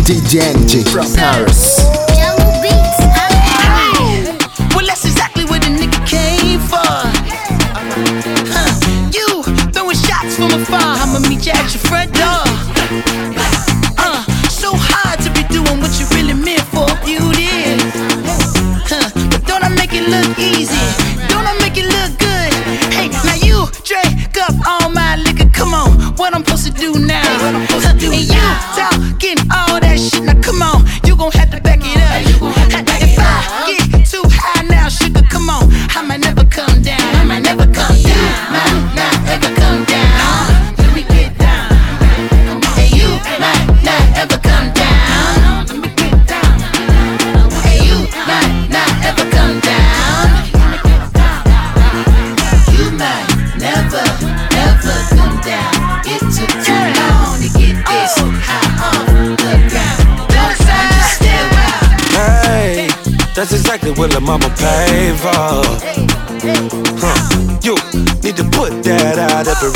DJ Enjay from Paris.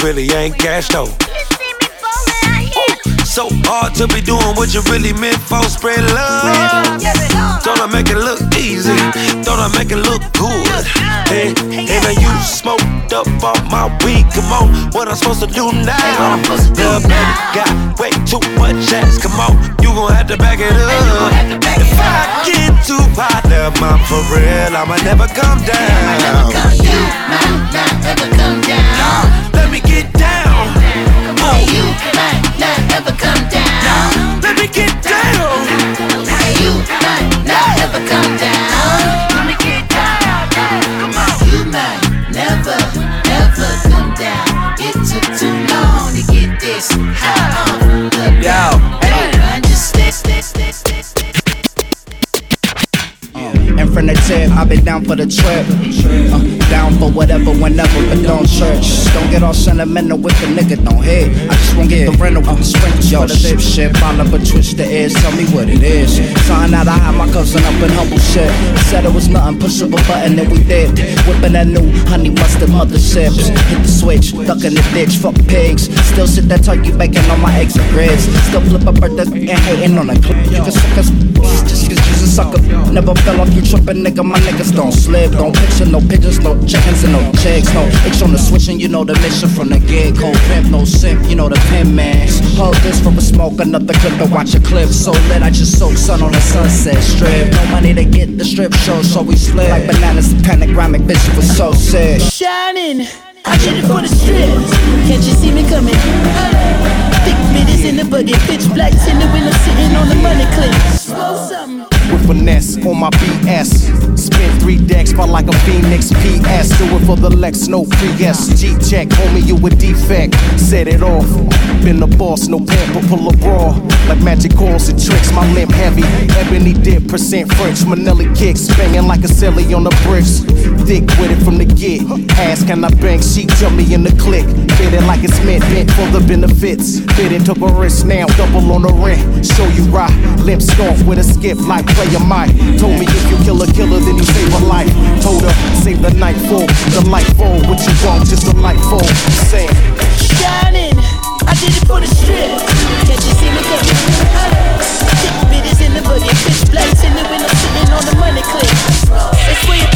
Really ain't cash though. So hard to be doing what you really meant for. Spread love. Don't I make it look easy? Don't I make it look good? Hey, hey, now you smoked up all my weed. Come on, what I'm supposed to do now? The baby got way too much ass. Come on, you gon' have to back it up. If I get too hot, then I'm for real. I'ma never come down. Let me get down. Come Oh. You might not ever come down. Let me get down. Come on. You might never, ever come down. It took too long to get this high off the ground. Don't understand. And from the tip, I've been down for the trip. Uh, down for whatever, whenever, but don't church. Don't get all sentimental with the nigga, don't hit. I just won't get the rental with the sprinkles Yo, the ship shit. Follow but twist the ears, tell me what it is. Sign out, I had my cousin up in humble shit. Said it was nothing, push up a button, and we did. Whipping that new honey mustard mother sips. Hit the switch, duck in the ditch, fuck pigs. Still sit that turkey bacon on my eggs and grits. Still flip a birthday and hating on a clip. You can suck us, just a sucker. Never fell off, you trippin', nigga. My niggas don't slip. Don't picture no pigeons, no chickens, and no chicks. No itch on the switch, and you know the mission from the gig. Cold pimp, no simp, you know the pin man. Hold this from a smoke, another clip to watch a clip. So lit, I just soak sun on the sunset strip. No money to get the strip show, so we slip. Like bananas, panic, bitch, you was so sick. Shining, I did it for the strips. Can't you see me coming? Thick bitty Bitches in the buggy, pitch black in the window, sitting on the money clip. Smoke something. With finesse on my BS. Spin three decks, felt like a Phoenix PS. Do it for the Lex, no PS. G check, homie, you a defect. Set it off. Been the boss, no pamper, pull a bra. Like magic calls and tricks, my limp heavy. Ebony dip, percent French, Manelli kicks. Banging like a silly on the bricks. Thick with it from the get. Ask, can I bang? She jump me in the click. Fit it like it's meant, bent for the benefits. Fit it, took a risk now, double on the rent. Show you right. Limp stomp with a skip like player Mike. Told me if you kill a killer, then you save a life. Told her, save the night for the light fall. What you want, just the light fall. Say, Shining, I did it for the strip. Can't you see me? Thick bitches in the buggy, pitch blacks in the window, sitting on the money clip. It's weird,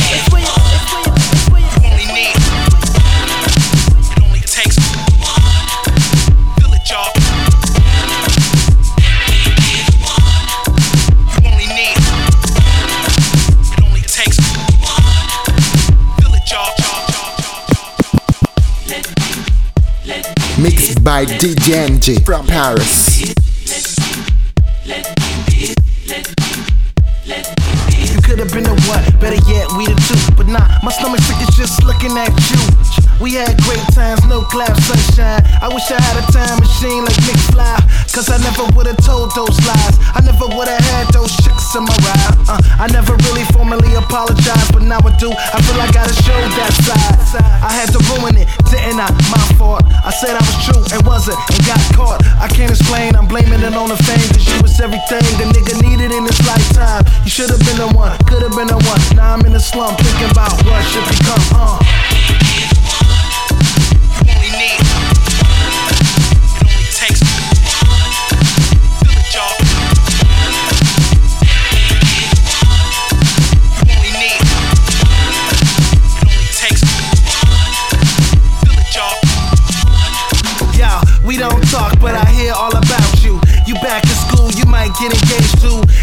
by DJ Enjay from Paris. You could have been the one, better yet, we the two. But nah, my stomach sick is just looking at you. We had great times, no clouds, sunshine. I wish I had a time machine like McFly. Cause I never would've told those lies. I never would've had those chicks in my ride. Uh, I never really formally apologized, but now I do. I feel like I gotta show that side. I had to ruin it, didn't I? My fault. I said I was true it wasn't and got caught. I can't explain, I'm blaming it on the fame. Cause she was everything the nigga needed in his lifetime. You should've been the one, could've been the one. Now I'm in the slump thinking about what should become. Uh.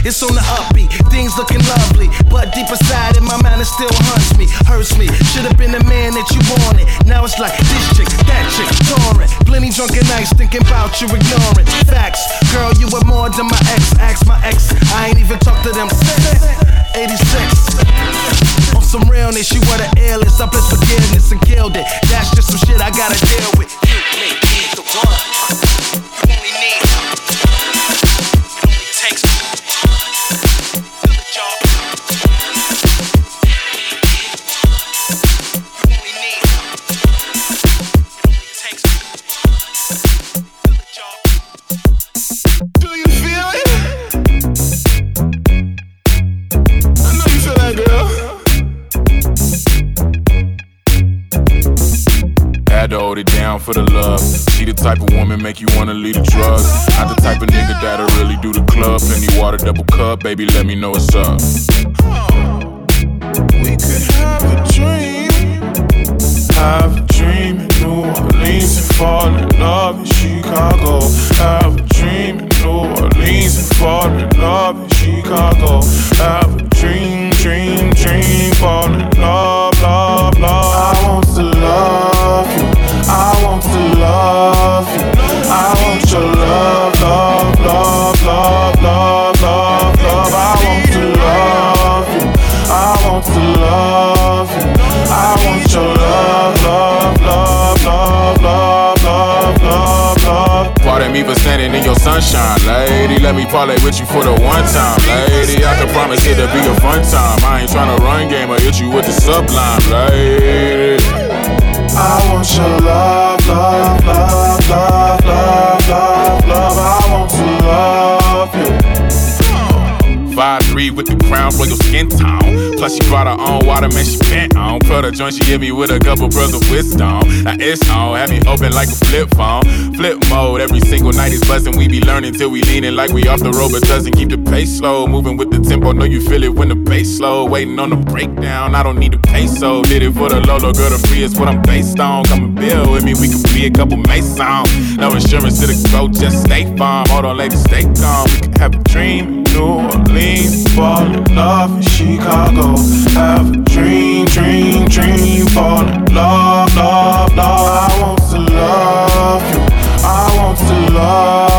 It's on the upbeat, things looking lovely. But deep inside in my mind, it still haunts me, hurts me. Should've been the man that you wanted. Now it's like this chick, that chick, touring. Plenty drunken nights thinking about you, ignoring facts. Girl, you were more than my ex. Ask my ex, I ain't even talked to them since 86. On some realness, you were the illest. I blessed forgiveness and killed it. That's just some shit I gotta deal with. You make me the one. Had to hold it down for the love. She the type of woman make you wanna leave the drugs. Not the type of nigga that'll really do the club. Plenty water, double cup, baby, let me know what's up. We could have a dream. Have a dream in New Orleans and fall in love in Chicago. Have a dream in New Orleans and fall in love in Chicago. Have a dream, dream, dream, fall in love, love, love. Love. I want your love, love, love, love, love, love, love. I want to love you. I want to love you. I want your love, love, love, love, love, love, love, love. Pardon me for standing in your sunshine, lady. Let me parlay with you for the one time, lady. I can promise it'll be a fun time. I ain't tryna run game or hit you with the sublime, lady. I want your love, love, love, love, love, With the crown royal skin tone. Plus she brought her own water, man, she bent on. Cut her joint, she hit me with a couple pearls of wisdom. Now it's on, have me open like a flip phone. Flip mode, every single night is buzzing. We be learning till we leaning like we off the road, but doesn't keep the pace slow. Moving with the tempo, know you feel it when the bass slow. Waiting on the breakdown, I don't need a peso. Did it for the Lolo, girl, the free is what I'm based on. Come and build with me, we could be a couple masons. No insurance to the go, just stay farm. Hold on, lady, stay calm. We can have a dream. New Orleans, fall in love in Chicago. Have a dream, dream, dream, fall in love, love, love. I want to love you. I want to love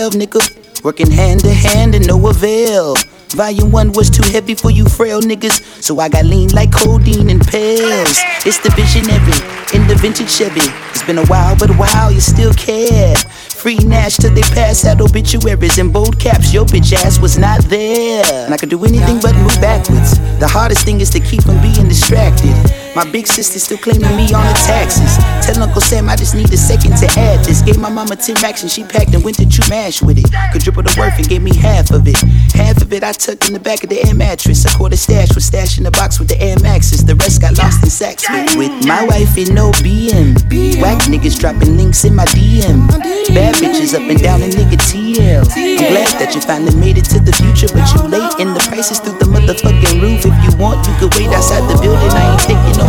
12, nigga. Working hand to hand and no avail. Volume 1 was too heavy for you frail niggas, so I got lean like codeine and pills. It's the visionary in the vintage Chevy. It's been a while, but wow, you still care. Free Nash till they pass out obituaries in bold caps. Your bitch ass was not there. And I could do anything but move backwards. The hardest thing is to keep from being distracted. My big sister still claiming me on the taxes. Tell Uncle Sam I just need a second to add this. Gave my mama 10 racks and she packed and went to chew mash with it. Could triple the worth and gave me half of it. Half of it I tucked in the back of the air mattress. A quarter stash was stashed in the box with the Air Maxes. The rest got lost in sacks with, my wife in no BM. Whack niggas dropping links in my DM. Bad bitches up and down in nigga TL. I'm glad that you finally made it to the future, but you late in the prices through the motherfucking roof. If you want, you could wait outside the building. I ain't taking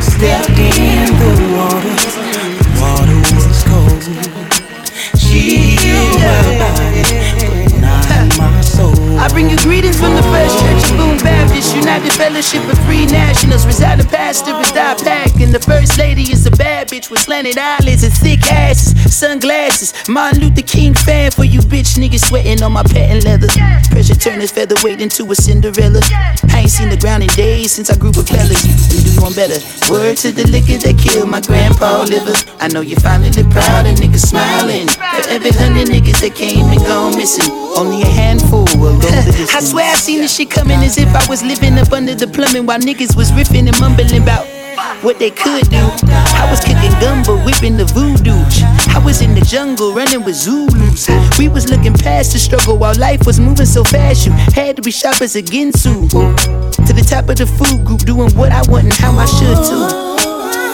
Stepped in the water, the water was cold. She healed my I bring you greetings from the First Church of Boom Baptist, United Fellowship of Free Nationals. Residing pastor is die pack, and the First Lady is a bad bitch with slanted eyelids and thick asses, sunglasses. Martin Luther King fan for you bitch niggas sweating on my patent leather. Pressure turn his featherweight into a Cinderella. I ain't seen the ground in days since I grew with fellas. We do one better. Word to the liquor that killed my grandpa liver. I know you finally proud and niggas smiling. For every hundred niggas that came and gone missing, only a handful will go. (laughs) I swear I seen this shit coming as if I was living up under the plumbing while niggas was riffing and mumbling about what they could do. I was kicking gumbo, whipping the voodoo. I was in the jungle running with Zulus. We was looking past the struggle while life was moving so fast. You had to be sharp as a Ginsu. To the top of the food group, doing what I want and how I should too.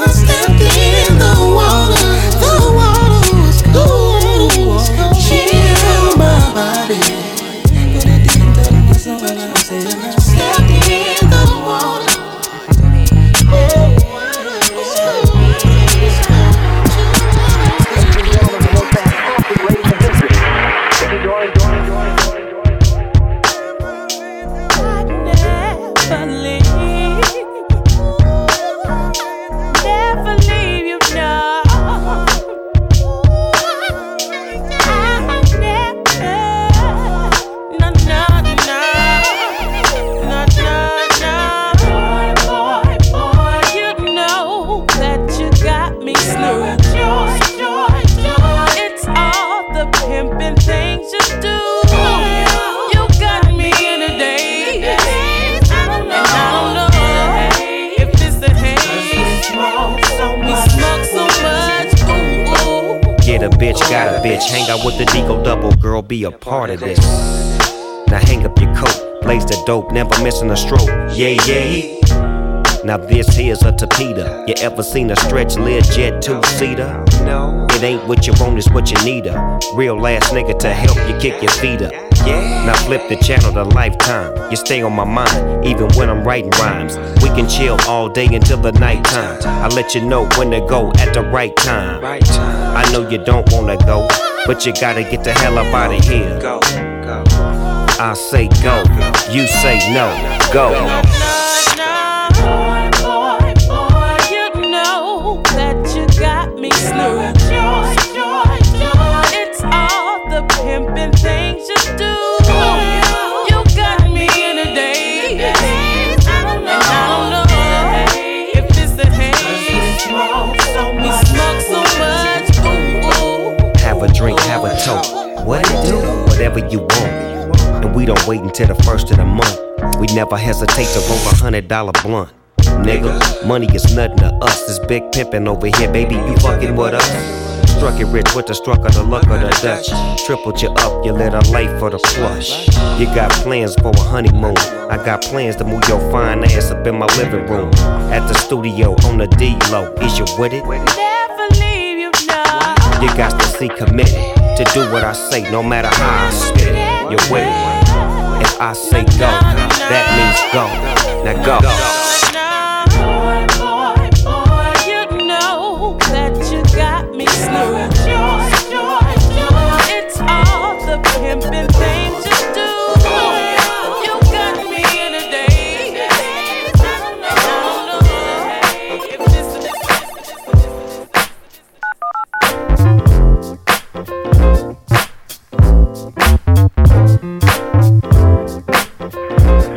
Stepped in the water, ever seen a stretch lid jet two seater? No. It ain't what you want, it's what you need. A real ass nigga to help you kick your feet up. Yeah. Now flip the channel to lifetime. You stay on my mind, even when I'm writing rhymes. We can chill all day until the nighttime. I let you know when to go at the right time. I know you don't wanna go, but you gotta get the hell up out of here. Go, go. I say go, you say no, go. Do? Whatever you want. And we don't wait until the first of the month. We never hesitate to roll a hundred dollar blunt. Nigga, money is nothing to us. This big pimpin' over here, baby, you fucking with us. Struck it rich with the struck of the luck of the Dutch. Tripled you up, you lit a light for the flush. You got plans for a honeymoon. I got plans to move your fine ass up in my living room. At the studio on the D low. Is you with it? Never leave you, no. You got to see committed to do what I say, no matter how I spit it. You with it? If I say go, that means go. Now go.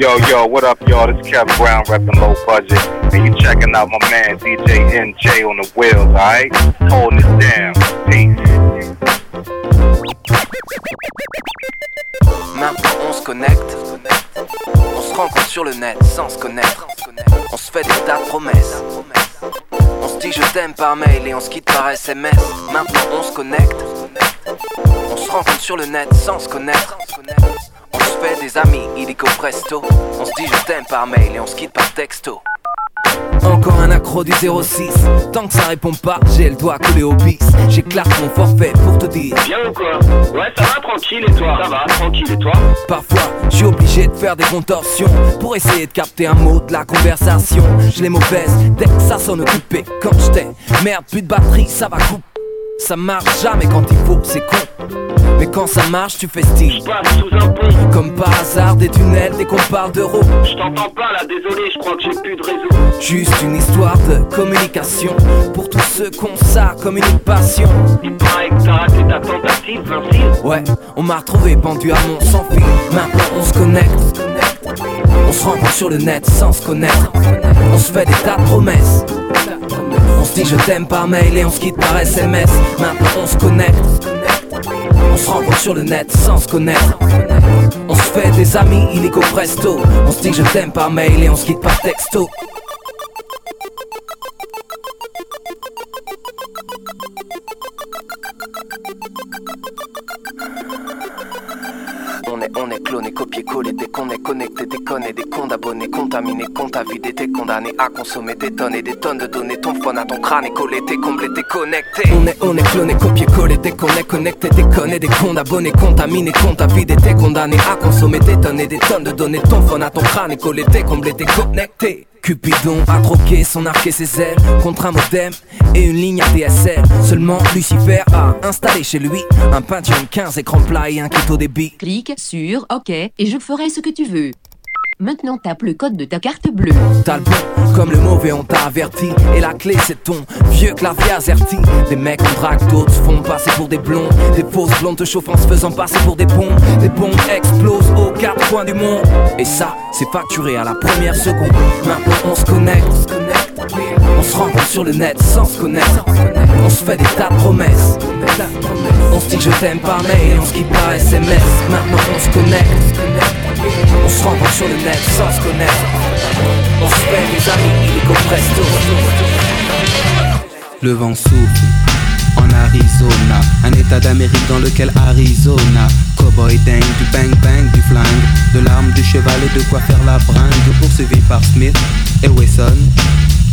Yo, yo, what up, y'all? This is Kevin Brown repping low budget. And you checking out my man DJ NJ on the wheels, alright? Holding it down. Peace. Maintenant on se connecte, on se rencontre sur le net sans se connaître, on se fait des tas de promesses, on se dit je t'aime par mail et on se quitte par SMS. Maintenant on se connecte, on se rencontre sur le net sans se connaître, on se fait des amis illico presto, on se dit je t'aime par mail et on se quitte par texto. Encore un accro du 06 Tant que ça répond pas, j'ai le doigt collé au bis. J'éclate mon forfait pour te dire. Bien ou quoi? Ouais ça va tranquille et toi? Ça va tranquille et toi? Parfois, je suis obligé de faire des contorsions Pour essayer de capter un mot de la conversation. Je les mauvaise dès que ça sonne occupé. Quand j'étais merde plus de batterie ça va couper ça marche jamais quand il faut, c'est con. Mais quand ça marche, tu fais style. passe sous un pont. Comme par hasard, des tunnels dès qu'on parle d'euros. Je t'entends pas là, désolé, je crois que j'ai plus de réseau. Juste une histoire de communication. Pour tous ceux qu'on ça comme une passion. Il paraît que t'as raté ta tentative, Vincile. Ouais, on m'a retrouvé pendu à mon sans fil. Maintenant on se connecte. On se rencontre sur le net sans se connaître. On se fait des tas de promesses. On se dit je t'aime par mail et on se quitte par SMS. Maintenant on se connecte. On se rencontre sur le net sans se connaître. On se fait des amis illico presto. On se dit je t'aime par mail et on se quitte par texto. On est, on est cloné, copié-collé, dès qu'on est connecté, déconné, des comptes abonnés, contaminé, compte à vider, t'es condamné à consommer des tonnes et des tonnes de données, ton phone à ton crâne est collé, t'es comblé, t'es connecté. On est, on est cloné, copié-collé, dès qu'on est connecté, déconné, des comptes abonnés, contaminé, compte à vider, t'es condamné à consommer des tonnes et des tonnes de données, ton phone à ton crâne est collé, t'es comblé, t'es connecté. Cupidon a troqué son arc et ses ailes contre un modem et une ligne ADSL. Seulement Lucifer a installé chez lui un Pentium 15 écran plat et un kit au débit. Clique sur OK et je ferai ce que tu veux. Maintenant tape le code de ta carte bleue. T'as le bon, comme le mauvais on t'a averti. Et la clé c'est ton vieux clavier AZERTY. Des mecs on drague, d'autres se font passer pour des blonds. Des fausses blondes te chauffant se faisant passer pour des bombes Des bombes explosent aux quatre coins du monde. Et ça, c'est facturé à la première seconde. Maintenant on se connecte rencontre sur le net sans se connaître. On se fait des tas de promesses. On se dit je t'aime par mail on se quitte par SMS Maintenant on se connecte On se rencontre sur le net sans se connaître. On se fait des amis illico presto. Le vent souffle en Arizona, un état d'Amérique dans lequel Arizona, cowboy dingue, du bang bang, du flingue, de l'arme, du cheval et de quoi faire la bringue, poursuivi par Smith et Wesson.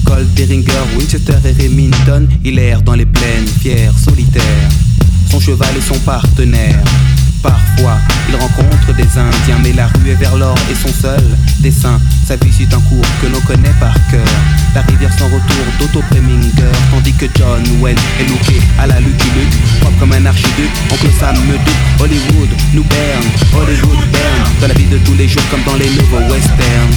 Colt, Beringer, Winchester et Remington, il erre dans les plaines, fier, solitaire. Son cheval est son partenaire. Parfois, il rencontre des Indiens, mais la rue est vers l'or et son seul dessin. Sa vie suit un cours que l'on connaît par cœur. La rivière sans retour d'Otto Preminger, tandis que John Wayne est looké à la Lucky Luke, propre comme un archiduc. Oncle Sam me doute, Hollywood nous berne, Hollywood berne. Dans la vie de tous les jours comme dans les nouveaux westerns.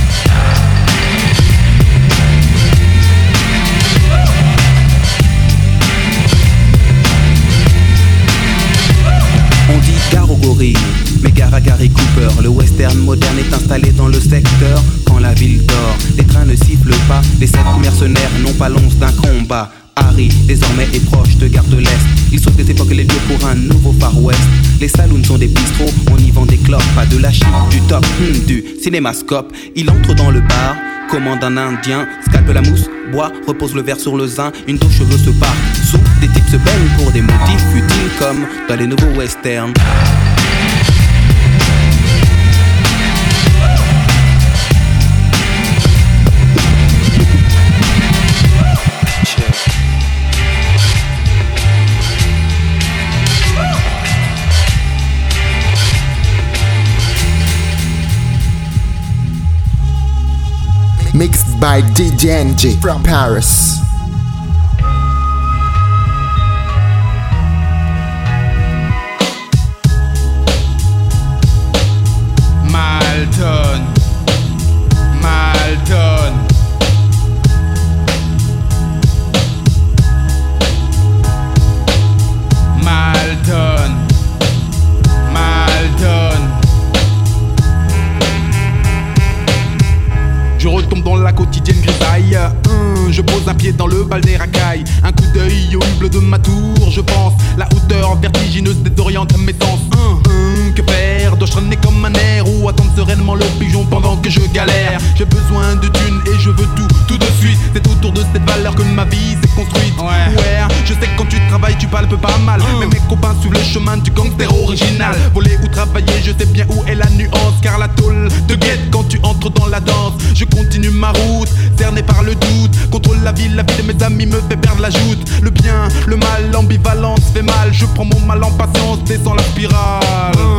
Gare aux gorilles, à Gary Cooper. Le western moderne est installé dans le secteur quand la ville dort. Les trains ne sifflent pas, les sept mercenaires n'ont pas l'once d'un combat. Harry, désormais est proche de Gare de l'Est. Il saute des époques les lieux pour un nouveau Far West. Les saloons sont des bistrots, on y vend des clopes, pas de la chip, du top, hmm, du cinémascope. Il entre dans le bar, commande un indien, scalpe la mousse, boit, repose le verre sur le zin, une touche cheveux se part, sous, des types se baignent pour des motifs futiles comme dans les nouveaux westerns. By DJ Enjay from Paris. Que je galère J'ai besoin de thunes et je veux tout, tout de suite. C'est autour de cette valeur que ma vie s'est construite. Ouais. je sais que quand tu travailles, tu palpes pas mal. Mais mes copains suivent le chemin du gangster original. Voler ou travailler, je sais bien où est la nuance. Car la tôle te guette quand tu entres dans la danse. Je continue ma route, cerné par le doute. Contrôle la vie, la vie de mes amis me fait perdre la joute. Le bien, le mal, l'ambivalence fait mal. Je prends mon mal en patience, descends la spirale. ouais,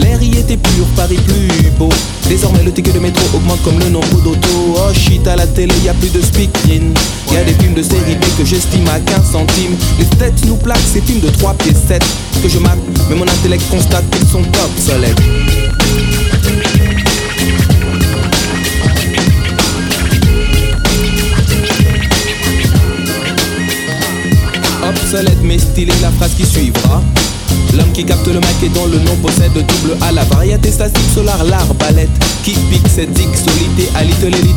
L'air y était pur, Paris plus beau. Désormais, le ticket de métro augmente comme le nombre d'autos. Oh shit, à la télé, y a plus de speaking. Y a des films de série B que j'estime à 15 centimes. Les têtes nous plaquent ces films de 3 pieds 7 que je mate, mais mon intellect constate qu'ils sont obsolètes. Obsolète mais stylé la phrase qui suivra. L'homme qui capte le mic et dont le nom possède double A. La variété statique solar, l'arbalète Qui pique cette zig solité à l'élite.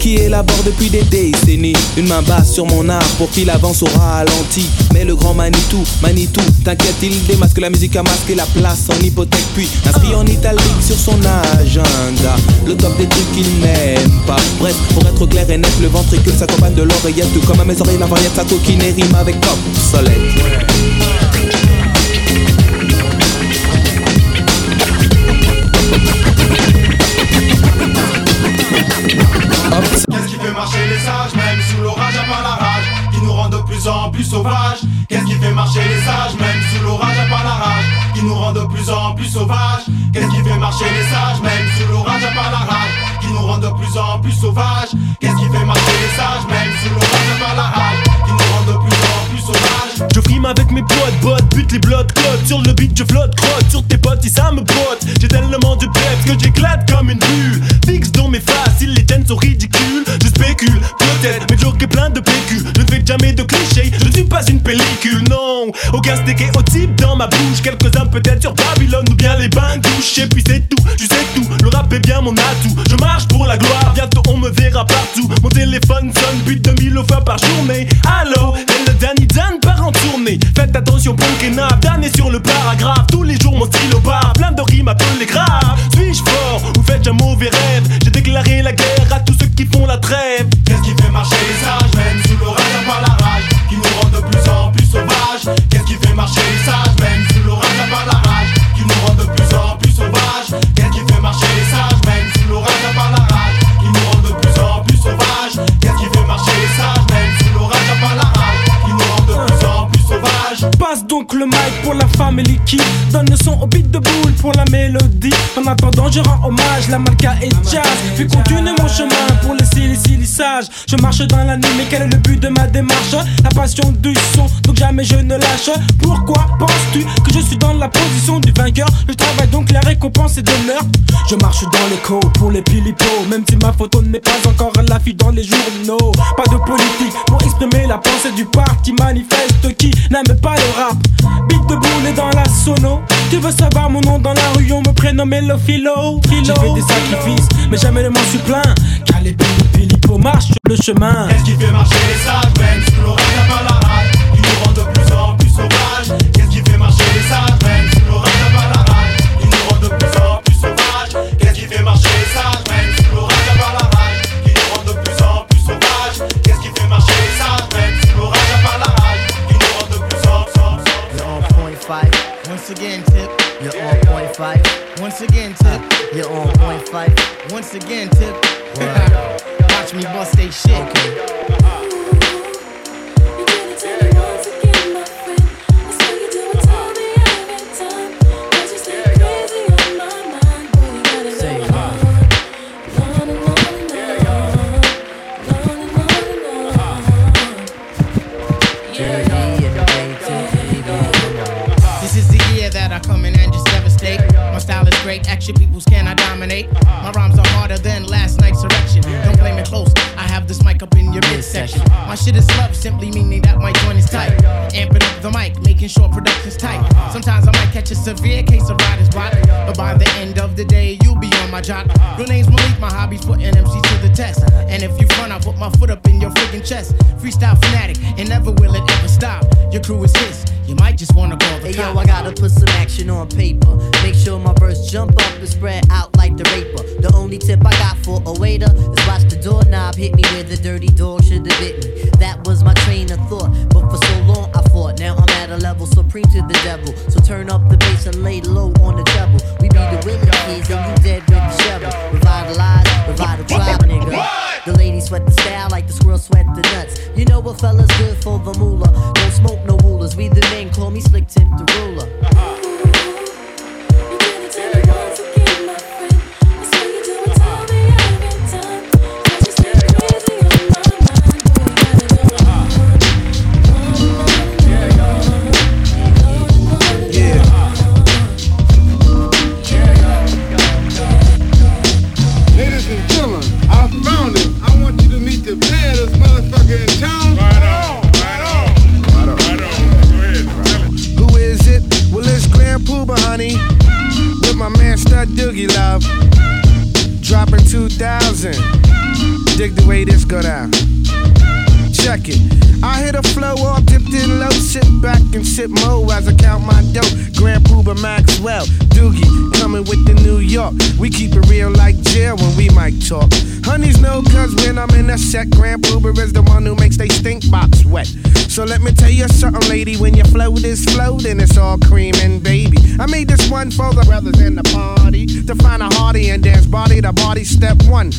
Qui élabore depuis des décennies? Une main basse sur mon art pour qu'il avance au ralenti. Mais le grand Manitou, Manitou, t'inquiète il démasque la musique à masquer la place en hypothèque Puis inscrit en italique sur son agenda. Le top des trucs qu'il n'aime pas. Bref, pour être clair et net, le ventricule s'accompagne de l'oreillette comme à mes oreilles la variette sa coquine et rime avec obsolète Qu'est-ce qui fait marcher les sages, même sous l'orage à part la rage, qui nous rend de plus en plus sauvages. Qu'est-ce qui fait marcher les sages, même sous l'orage à part la rage, qui nous rend de plus en plus sauvages. Qu'est-ce qui fait marcher les sages, même sous l'orage à part la rage, qui nous rend de plus en plus sauvages. Qu'est-ce qui fait marcher les sages, même sous l'orage à part la rage, qui nous rend de plus en plus sauvages. Je frime avec mes potes, bottes, bute les blocs, code Sur le beat, je flotte, crotte. Sur tes potes, si ça me botte comme une bulle Fixe dans mes faces, les tiennent sont ridicules Je spécule, peut-être, mais joke est plein de PQ Je ne fais jamais de clichés, je ne suis pas une pellicule, non. Aucun steak est au type dans ma bouche. Quelques-uns peut-être sur Babylone ou bien les bains de douche. Et puis c'est tout, je sais tout, le rap est bien mon atout. Je marche pour la gloire, bientôt on me verra partout. Mon téléphone sonne plus de 2000 fois par journée. Allô, c'est le Danny Dan part en tournée. Faites attention, punk et dernier sur le paragraphe qui donne le son au beat de boule pour la mélodie. En attendant, je rends hommage, la malka et jazz. Puis continue mon chemin pour les silicissages. Je marche dans la nuit, mais quel est le but de ma démarche? La passion du son, donc jamais je ne lâche. Pourquoi penses-tu que je suis dans la position du vainqueur? Je travaille donc la récompense est d'honneur. Je marche dans l'écho pour les pilipos, même si ma photo n'est pas encore à l'affiche dans les journaux. Pas de politique pour exprimer la pensée du parti manifeste qui n'aime pas le rap. Beat de boule et dans la sono. Tu veux savoir mon nom dans la rue, on me prénommait le philo. J'ai fait des sacrifices, mais jamais ne m'en suis plaint. Car les pilipos marchent sur le chemin. Qu'est-ce qui fait marcher les sages, You're on point five. Once again, tip. (laughs) Watch me bust they shit. This action peoples cannot dominate. My rhymes are harder than last up in your midsection. My shit is love, simply meaning that my joint is tight. Amping up the mic, making sure production's tight. Sometimes I might catch a severe case of writer's block, but by the end of the day, you'll be on my jock. Real name's Malik, my hobby's putting MC to the test. And if you front, I'll put my foot up in your friggin' chest. Freestyle fanatic, and never will it ever stop. Your crew is his, you might just wanna call the Hey yo. I gotta put some action on paper. Make sure my verse jump up and spread out like the raper. The only tip I got for a waiter is watch the doorknob hit me where the dirty dog should have bit me. That was my train of thought, but for so long I fought. Now I'm at a level supreme to the devil. So turn up the bass and lay low on the treble. We be the willing kids and you dead with the shovel. Revitalize, revive the tribe, nigga. The ladies sweat the style like the squirrel sweat the nuts. You know what fella's good for the moolah. Don't smoke no rulers. We the men call me Slick Tip the ruler. Uh-huh. One for the brothers in the party to find a hearty and dance body to body. Step one,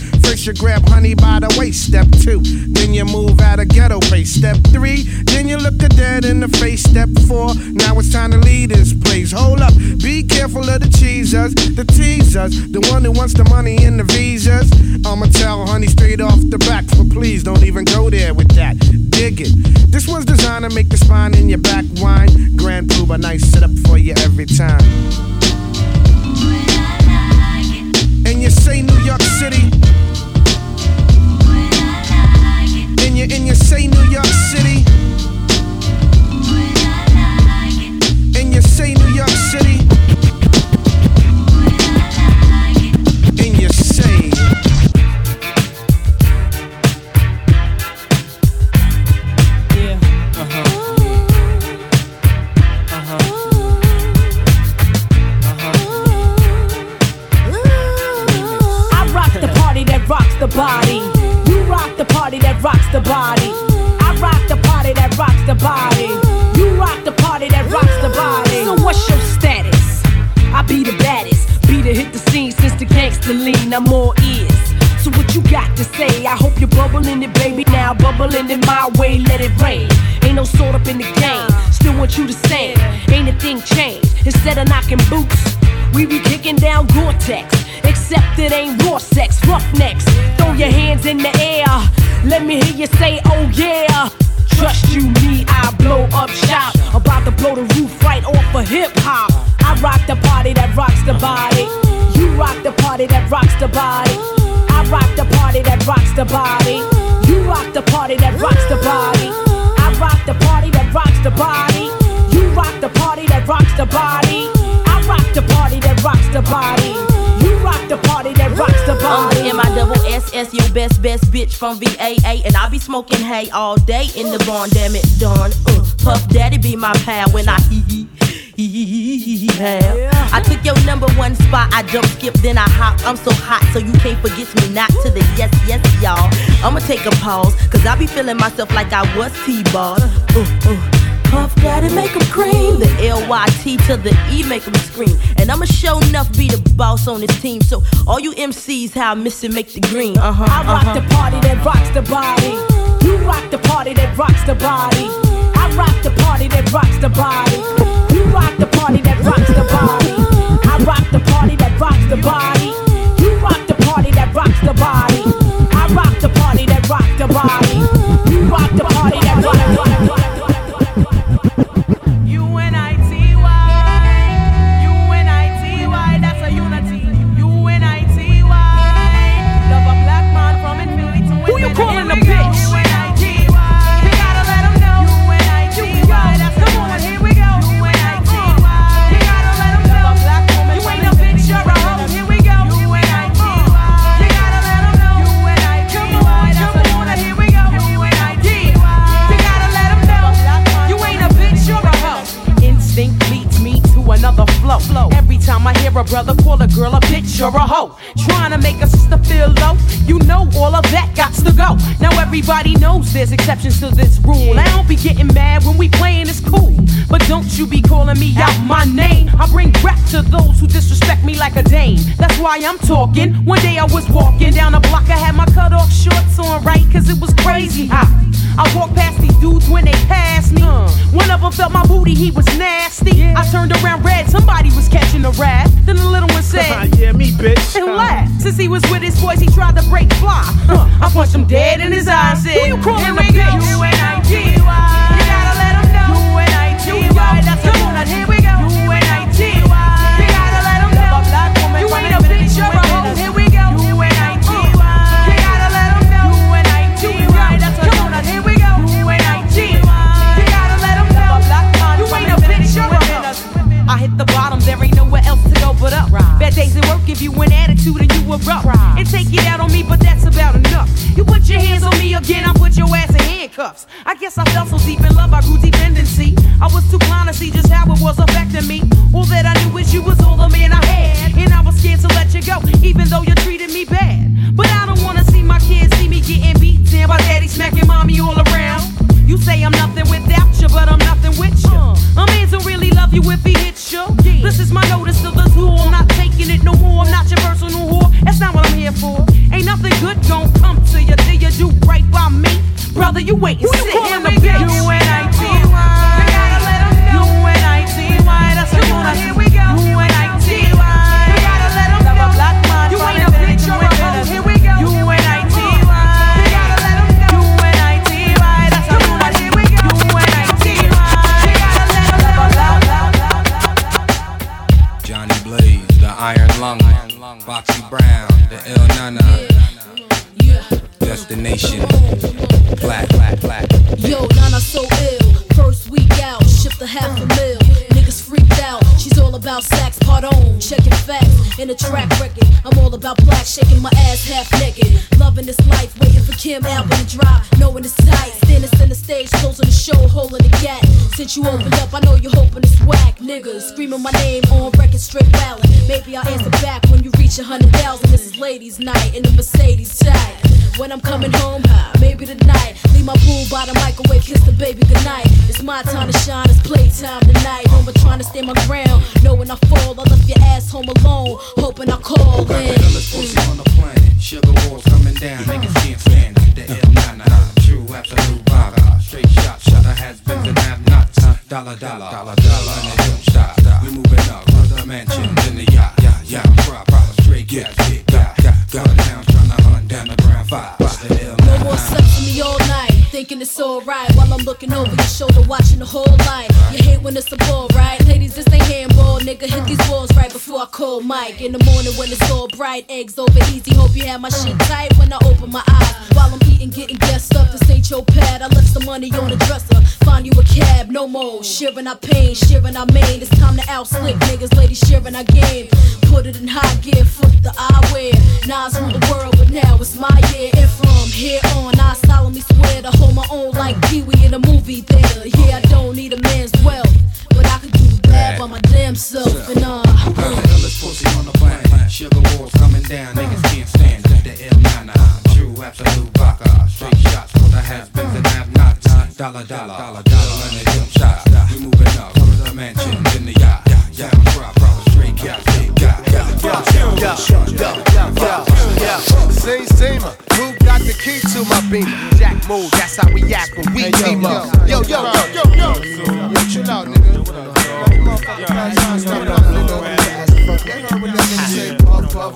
first you grab honey by the waist. Step two, then you move out of ghetto pace. Step three, then you look a dead in the face. Step four, now it's time to leave this place. Hold up, be careful of the cheesers, the teasers, the one who wants the money and the visas. I'ma tell honey straight off the back, but please don't even go there with that. Dig it. This one's designed to make the spine in your back whine. Grand Puba, nice setup for you every time. And you say New York City. You and you say New York City. And you say New York City. The body. I rock the party that rocks the body. You rock the party that rocks the body. So what's your status? I be the baddest. Be the hit the scene since the gangster lean. I'm all ears. So what you got to say? I hope you're bubbling it, baby. Now bubbling it my way, let it rain. Ain't no sort up in the game. Still want you the same. Ain't a thing changed. Instead of knocking boots, we be kicking down Gore-Tex. Except it ain't raw sex, roughnecks. Throw your hands in the air. Let me hear you say, oh yeah. Trust you, me, I blow up shop. About to blow the roof right off of hip hop. I rock the party that rocks the body. You rock the party that rocks the body. I rock the party that rocks the body. You rock the party that rocks the body. I rock the party that rocks the body. You rock the party that rocks the body. I rock the party that rocks the body. Rock the party that rocks the I'm body. the M I double S S, your best best bitch from VAA, and I be smoking hay all day in the barn. Damn it, darn. Uh, Puff Daddy be my pal when I hee hee. have. I took your number one spot. I jump, skip, then I hop. I'm so hot, so you can't forget me. Not to the yes, yes, y'all. I'ma take a pause, cause I be feeling myself like I was T-ball. Uh, uh. Puff Daddy make 'em cream. The L-Y-T to the E make 'em scream. And I'ma show enough be the boss on this team. So all you MCs, how I miss it, make the green. Uh-huh. I rock uh-huh. the party that rocks the body. You rock the party that rocks the body. I rock the party that rocks the body. There's exceptions to this rule. I don't be getting mad when we playing, it's cool. But don't you be calling me out my name. I bring rap to those who disrespect me like a dame. That's why I'm talking. One day I was walking down a block, I had my cut off shorts on right, cause it was crazy hot. I walked past these dudes when they passed me. One of them felt my booty, he was nasty. I turned around red, somebody was catching a rat. Then the little one said, (laughs) yeah, me, bitch. And laughed. Since he was with his boys, he tried to break fly. Huh. I punched him dead in his eyes said, Who you calling "Here a we go. bitch?" You gotta give you an attitude and you erupt. And take it out on me, but that's about enough. You put your hands on me again, I put your ass in handcuffs. I guess I fell so deep in love, I grew dependency. I was too blind to see just how it was affecting me. All that I knew is you was all the man I had. And I was scared to let you go, even though you treated me bad. But I don't wanna see my kids see me getting beat down by daddy smacking mommy all around. You say I'm nothing without you, but I'm nothing with you. Uh. A man don't really love you if he hits you. This is my notice to the tool. I'm not taking it no more. I'm not your personal whore. That's not what I'm here for. Ain't nothing good gon' come to you till you do right by me. Brother, you wait and Who sit in the bitch? bitch. U-N-I-T-Y, ladies' night in the Mercedes tag. When I'm coming home, maybe tonight. Leave my pool by the microwave, kiss the baby goodnight. It's my time to shine, it's playtime tonight. Home but trying to stay my ground. Knowing I fall, I left your ass home alone. Hoping I call in. the planet. Sugar walls coming down, niggas can't stand it. The Il Nana, true absolute baga. Straight shot, shutter has been and have nuts. Dollar, dollar, dollar, dollar, and it don't stop. We moving up, the mansions in the yacht, yacht, yacht. Prop, straight gas, get, got. Down, trying to hunt down the ground five. No more sex for me all night. Thinking it's alright while I'm looking over your shoulder, watching the whole line. You hate when it's a ball, right? Ladies, this ain't handball. Nigga, hit these balls right before I call Mike. In the morning when it's all bright, eggs over easy. Hope you have my shit tight when I open my eyes. While I'm eating, getting guessed up. This ain't your pad. I left some money on the dresser. Find you a cab, no more. Sharing our pain, sharing our main. It's time to out slick niggas, ladies sharing our game. Put it in high gear, foot the eyewear. Nas rule the world, but now it's my year. And from here on, I solemnly swear to hold my own like Pee Wee in a movie theater. Yeah, I don't need a man's wealth, but I can do the bad by my damn self. And uh, the pussy on the planet. Sugar walls coming down, niggas can't stand Dollar, dollar, dollar, dollar in the hip shop. We moving up from the mansion in the yacht. Yeah, yeah, crop, proper straight cat, big guy. Yeah, yeah, yeah, yeah, yeah, yeah. Same steamer, uh, move got the key to my beamer. Jack move, that's how we act when we team up. Yo, yo, yo, yo, yo. Yo, chill out, nigga. Motherfucker, I'm trying to stop up, nigga. Fuck, they heard what that nigga say. Yo,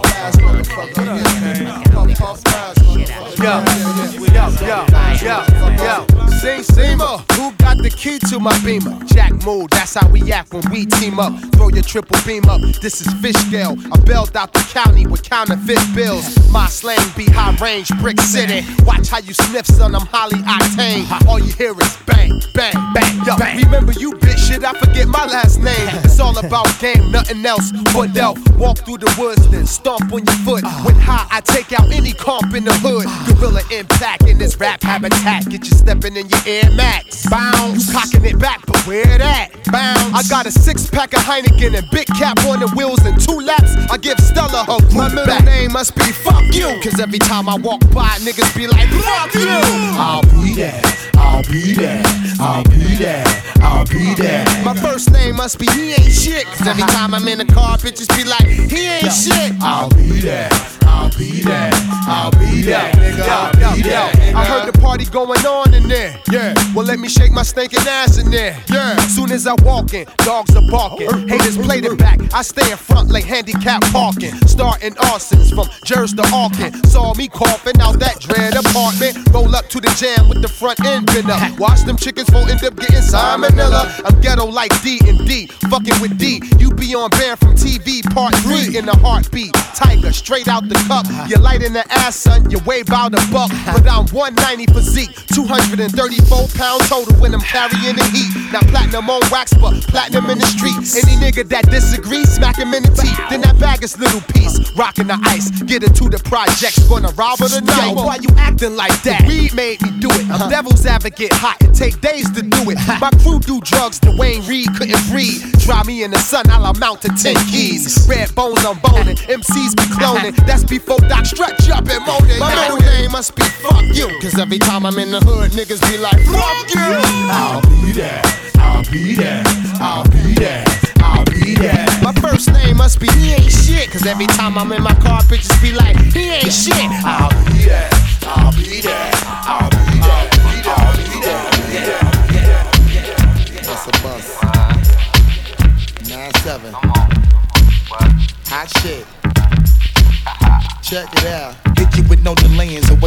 yo, yo, yo, yo. Sing who got the key to my beamer? Jack Mood, that's how we act when we team up. Throw your triple beam up, this is fish scale. I bailed out the county with counterfeit bills. My slang be high range, brick city. Watch how you sniff, son, I'm highly octane. All you hear is bang, bang, bang, yo. Bang. Remember you, bitch, shit, I forget my last name. It's all about game, nothing else. But Fidel, walk through the woods, then stomp on your foot. When high, I take out any comp in the hood. Gorilla impact in this rap habitat. Get you stepping in your Air Max. Bounce. You cocking it back, but where that? Bounce. I got a six pack of Heineken and big cap on the wheels and two laps. I give Stella her group My middle name must be fuck you. Cause every time I walk by, niggas be like, fuck you. I'll be there. I'll be there. I'll be there. I'll be there. My first name must be he ain't shit. Cause every time I'm in the car, bitches be like, he ain't shit. I'll be there. I'll be there. I'll be there. Nigga, I'll be there. I heard the party going on in there. Yeah. Well, let me shake my stinking ass in there. Yeah. Soon as I walk in, dogs are barking. Oh. Haters play the back. I stay in front like handicap parking. Starting arsons from Jers to Arkin. Saw me coughing out that dread apartment. Roll up to the jam with the front end bent up. Watch them chickens for end up getting salmonella. I'm ghetto like D and D. Fucking with D. You be on bear from TV part three in the heartbeat. Tiger straight out the cup. You light in the ass, son. You weigh about a buck. But I'm 190 physique. 234 pounds total when I'm carrying the heat. Now platinum on wax, but platinum in the streets. Any nigga that disagrees, smack him in the teeth. Then that bag is little piece. Rocking the ice. Get into the projects. Gonna rob her tonight. Yo, why you acting like that? Weed made me do it. I'm devil's advocate hot. It take days to do it. My crew do drugs the Wayne Reed couldn't breathe. Try me in the sun, I'll amount to 10 keys. Red bones, I'm boning. MCs be cloning. That's before Doc stretch up and moaning. My middle name must be fuck you. Cause every time I'm in the hood, niggas be like, fuck you. I'll be there. I'll be there. I'll be there. I'll be there. My first name must be he ain't shit. Cause every time I'm in my car, bitches be like, he ain't shit. I'll be there.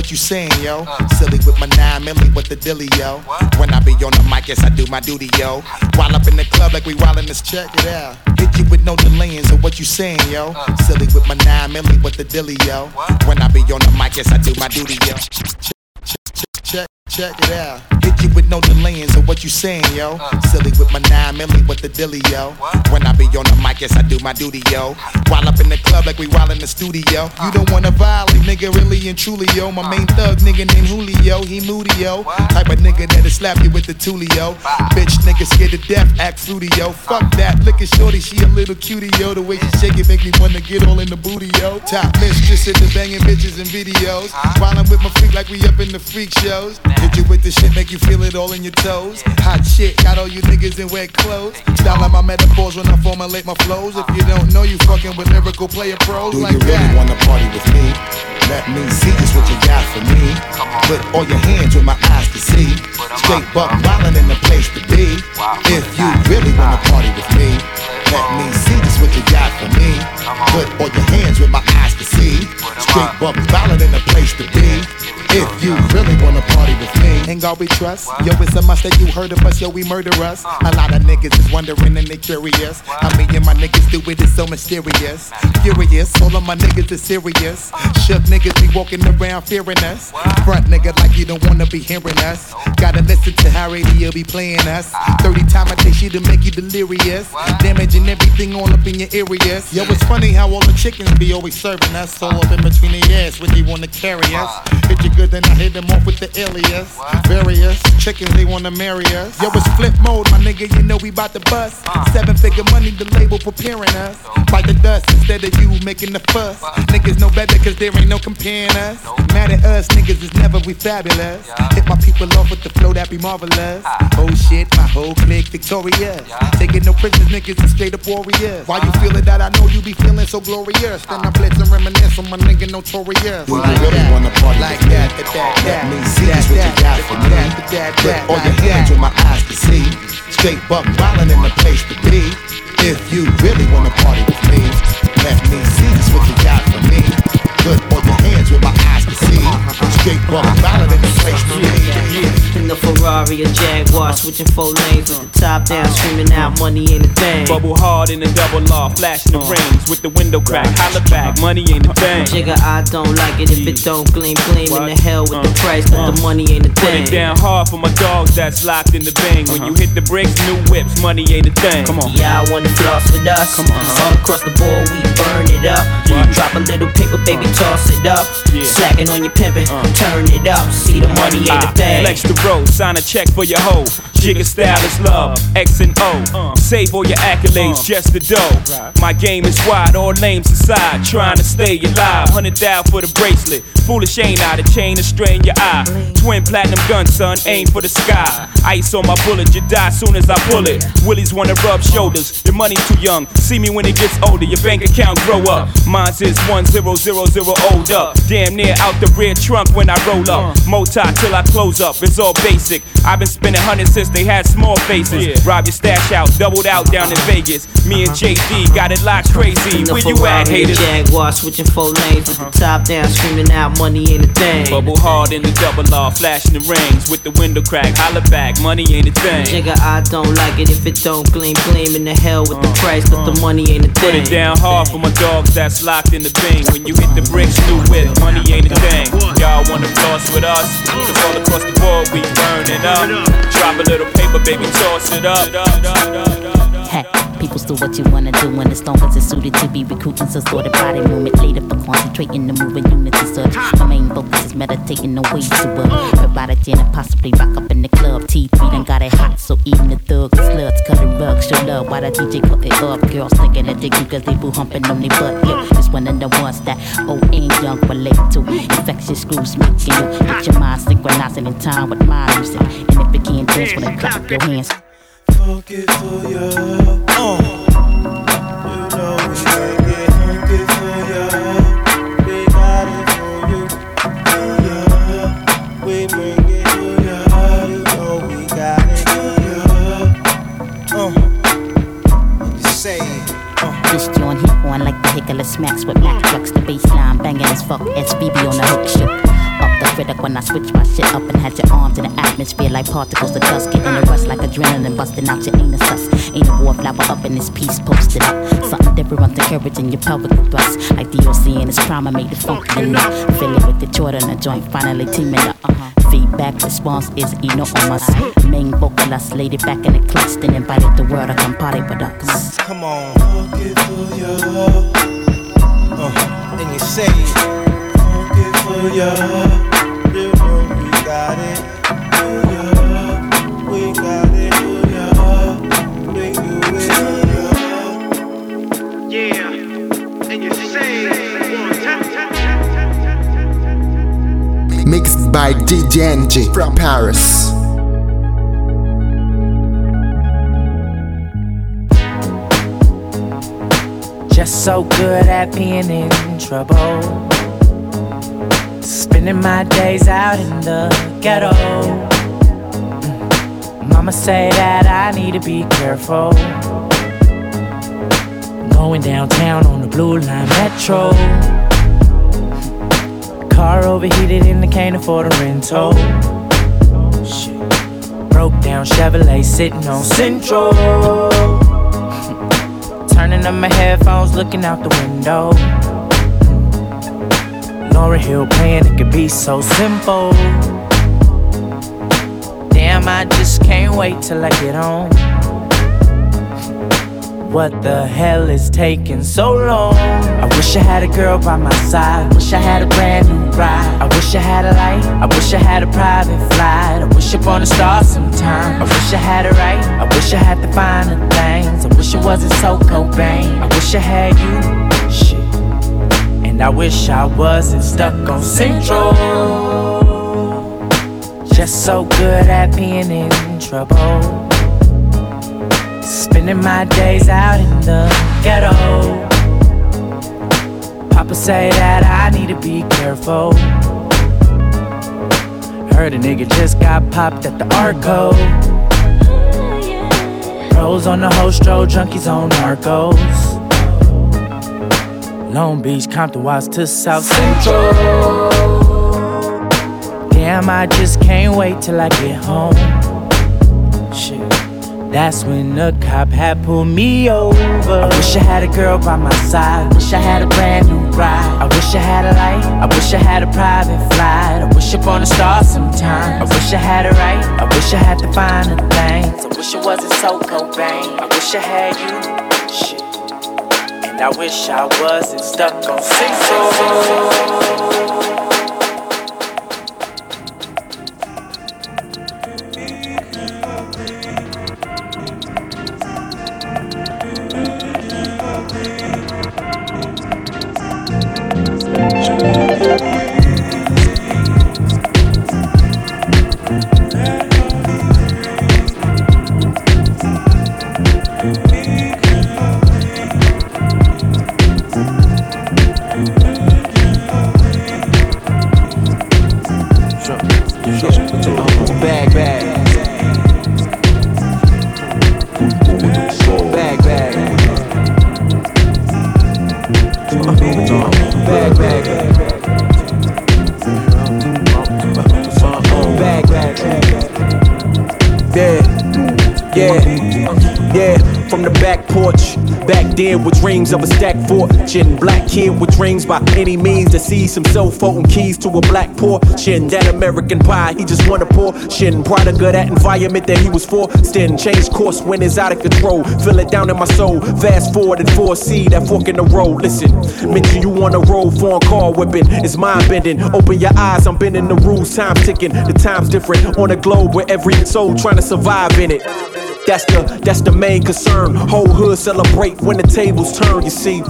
What you saying, yo? Silly with my nine milli, with the dilly, yo. When I be on the mic, yes, I do my duty, yo. While up in the club like we wildin' this check it out. Hit you with no delaying, so what you saying, yo? Silly with my nine milli, with the dilly, yo. When I be on the mic, yes, I do my duty, yo. Check, it out. Hit you with no delaying, so what you saying, yo? Silly with my nine milli, with the dilly, yo. When I be on the mic, yes, I do my duty, yo. While up in the club like we wild in the studio. You don't wanna violate, nigga, really and truly, yo. My main thug, nigga named Julio, he moody, yo. Type of nigga that'll slap you with the tulio. Bitch, nigga scared to death, act fruity, yo. Fuck that, look at shorty, she a little cutie, yo. The way she shake it make me wanna get all in the booty, yo. Top mistress in the banging bitches and videos. While I'm with my freak like we up in the freak shows. Hit you with the shit, make you feel it all in your toes. Hot shit, got all you niggas in wet clothes. Style out my metaphors when I formulate my flows. If you don't know, you fucking with lyrical player pros Do like you really that. wanna party with me? Let me see just what you got for me. Put all your hands where my eyes can see. Straight buck wildin' in the place to be. If you really wanna party with me, let me see just what you got for me. Put all your hands where my eyes can see. Straight buck wildin' in the place to be. If you really wanna party with me, ain't God we trust. Yo, it's a must that you heard of us, yo, we murder us. Uh. A lot of niggas is wondering and they curious. How me and my niggas do it, is so mysterious. Furious, all of my niggas is serious. Uh. Shook niggas be walking around fearing us. Front nigga like you don't wanna be hearing us. Gotta listen to how radio be playing us. Ah. 30 times I take shit to make you delirious. Damaging everything all up in your areas. Yo, it's funny how all the chickens be always serving us. All up in between the ass when they wanna carry us. Ah. Hit you good, then I hit them off with the alias. Various chickens, they wanna marry us. Yo, it's flip mode, my nigga, you know we bout to bust. Seven figure money, the label preparing us. Bite the dust instead of you making the fuss. Niggas know better cause there ain't no comparing us. Mad at us, niggas is never we fabulous. Hit my people off with the flow that be marvelous. Oh shit, my whole clique victorious. Taking no prisoners, niggas is straight up warriors. Why you feeling that? I know you be feeling so glorious. Then I blitz and reminisce on my nigga notorious. Do you really wanna party like that, that, that, Let me see that, what you got for me. Put all your hands where my eyes can see. Straight buck wildin' in the place to be. If you really wanna party with me, let me see what you got for me. Put all your hands where my eyes can see. big buck ballad in the place to be. In the Ferrari or Jaguar, switching four lanes with the top down, uh. screaming out money ain't a thing. Bubble hard in the double law, flashing the uh. rings with the window crack. Holla back, money ain't a thing. Jigga, I don't like it if it don't gleam, gleam in the hell with the uh. price, but the money ain't a thing. Put it down hard for my dogs that's locked in the bang. When uh-huh. you hit the bricks, new whips, money ain't a thing. Come on. Yeah, I wanna floss with us. Come on. All across the board, we burn it up. Drop a little paper, baby, toss it up. Slacking on your pimpin', turn it up. See the money ain't a I thing. Flex the ah, road, sign a check for your hoe. Jigga style is love, X and O. Uh. Save all your accolades, uh. just the dough. My game is wide, all names aside. Trying to stay alive, hundred thou for the bracelet. Foolish ain't I, the chain to strain your eye. Twin platinum gun, son, aim for the sky. Ice on my bullet, you die soon as I pull it. Willies wanna rub shoulders, your money's too young. See me when it gets older, your bank account grow up. Mine's is 1000 old up. Damn near out the rear trunk when I roll up. Uh. Moti till I close up, it's all basic. I've been spending hundreds since they had small faces. Rob your stash out, doubled out down in Vegas. Me and JD got it locked crazy. Where you at, haters? Jaguar, switching four lanes with the uh-huh. top down, screaming out money ain't a thing. Bubble hard in the double law, flashing the rings with the window crack. Holla back, money ain't a thing. Jigga, I don't like it if it don't gleam, gleam in the hell with the uh, price, but the uh. money ain't a thing. Put it down hard for my dogs that's locked in the bing. When you hit the bricks, new whip, money ain't a thing. Y'all wanna floss with us? Cause all across the board we burn it up. Drop a little paper, baby, toss it up. Hey, people do what you wanna do when it's long as it's suited to be recruiting So sort of body movement. Later for concentrating the moving units and such. My main focus is meditating the way to uh, provide a gin and possibly rock up in the club. T3 done got it hot, so even the thugs sluts cut the rug. Show love while the DJ put it up. Girls thinking that they cause they boo humping on their butt. Yeah, it's one of the ones that old and young relate to. Infectious grooves making you get your mind synchronizing in time with my music. And if it can't dance, well then clap your hands. Fuck it for ya. Uh. You know we it funky for ya. We got it for you. Yeah. We bring it to ya. You know we got it for ya. You say This joint heat on like the hickler smacks with Mac trucks. The baseline banging as fuck. SBB on the hook ship. Up the critic when I switch my shit up and had your arms in the atmosphere like particles of dust. Getting a rush like adrenaline busting out your anus sus. Ain't a wallflower up in this piece posted up. Something different, encouraging your pelvic thrust. Like DOC and his trauma made it funky enough. Fill it with the Jordan, the joint finally teaming up. Uh-huh. Feedback response is enormous. Main vocalist laid it back in the clutch, then invited the world to come party with us. Come on. Fuck it for ya. Uh. And you say got it. We got it. We do it. Yeah. And you say Mixed by DJ Enjay from Paris. Just so good at being in trouble. Spending my days out in the ghetto. Mm. Mama say that I need to be careful. Going downtown on the blue line metro. Car overheated and I can't afford a rental. Broke down Chevrolet sitting on Central. (laughs) Turning up my headphones, looking out the window. Lauryn Hill playing, it could be so simple. Damn, I just can't wait till I get home. What the hell is taking so long? I wish I had a girl by my side. I wish I had a brand new ride. I wish I had a light. I wish I had a private flight. I wish upon a star sometime. I wish I had it right. I wish I had the finer things. I wish it wasn't so Cobain. I wish I had you. And I wish I wasn't stuck on Central. Just so good at being in trouble. Spending my days out in the ghetto. Papa say that I need to be careful. Heard a nigga just got popped at the Arco. Pros on the host junkies on narcos. Long Beach, Compton, Watts to South Central. Damn, I just can't wait till I get home. Shit. That's when the cop had pulled me over. I wish I had a girl by my side. Wish I had a brand new ride. I wish I had a light. I wish I had a private flight. I wish upon a star sometime. I wish I had it right. I wish I had the finer things. I wish it wasn't so Cobain. I wish I had you. Shit. I wish I wasn't stuck on six. Dreams of a stacked fortune. Black kid with dreams by any means to seize some cell phone keys to a black portion. That American pie, he just wanna portion. Product of that environment that he was forced in. Change course when it's out of control. Feel it down in my soul. Fast forward and foresee that fork in the road. Listen, mention you on the road, phone car whipping. It's mind bending. Open your eyes, I'm bending the rules. Time ticking. The time's different on the globe where every soul trying to survive in it. That's the that's the main concern. Whole hood celebrate when the tables turn. You see,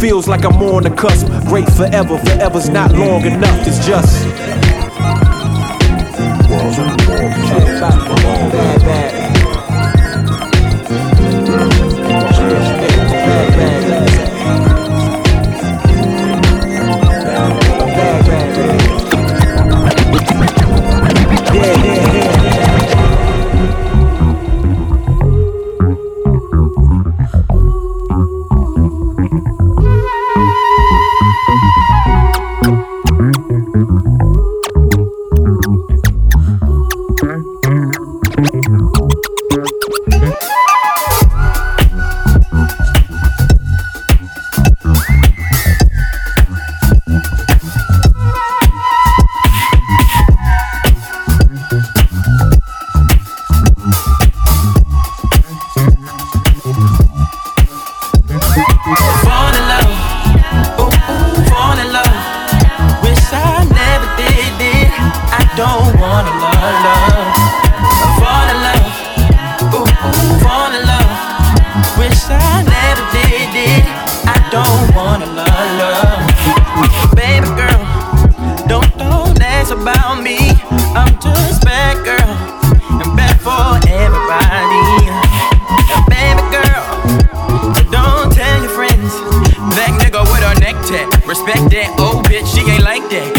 feels like I'm on the cusp. Great forever, forever's not long enough. It's just. Bad, bad.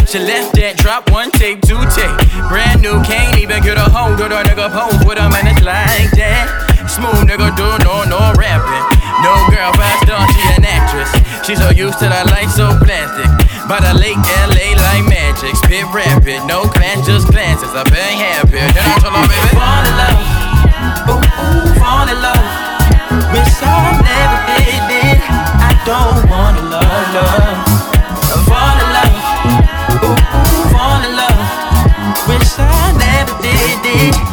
She left that drop one tape, two tape. Brand new, can't even get a hold of the nigga pose with a man that's like that. Smooth nigga, do no, no rapping. No girl, five star, she an actress. She so used to the life, so plastic. By the lake, LA like magic. Spit rapid, no plan just glances. I've been happy. Then I told her, baby, fall in love. Ooh, ooh, fall in love. With some everything I don't wanna. it.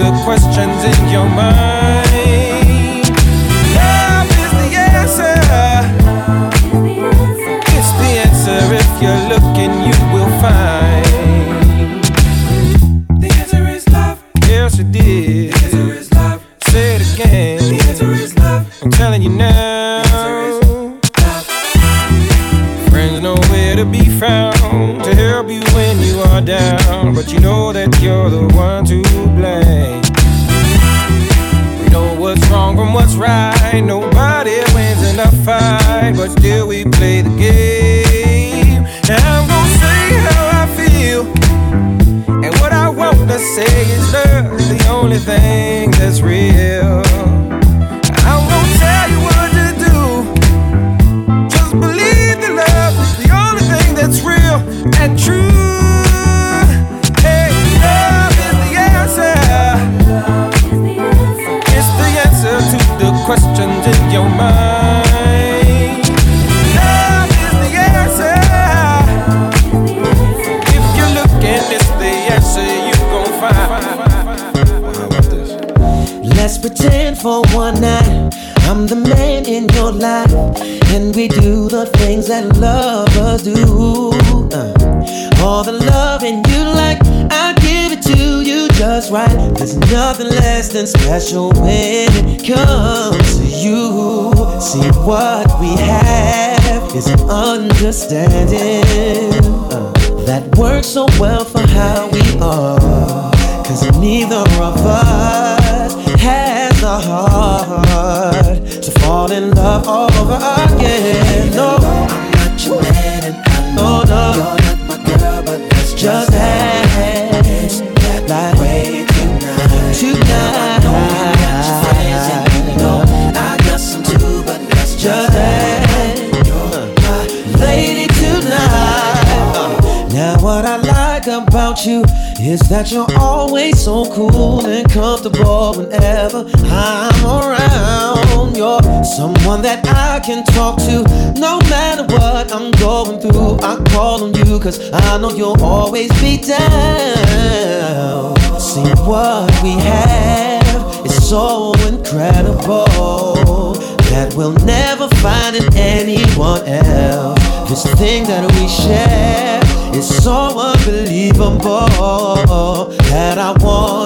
the questions in your mind. You're always so cool and comfortable whenever I'm around. You're someone that I can talk to no matter what I'm going through. I call on you cause I know you'll always be down. See what we have is so incredible that we'll never find in anyone else. This thing that we share is so believe I'm born. I want.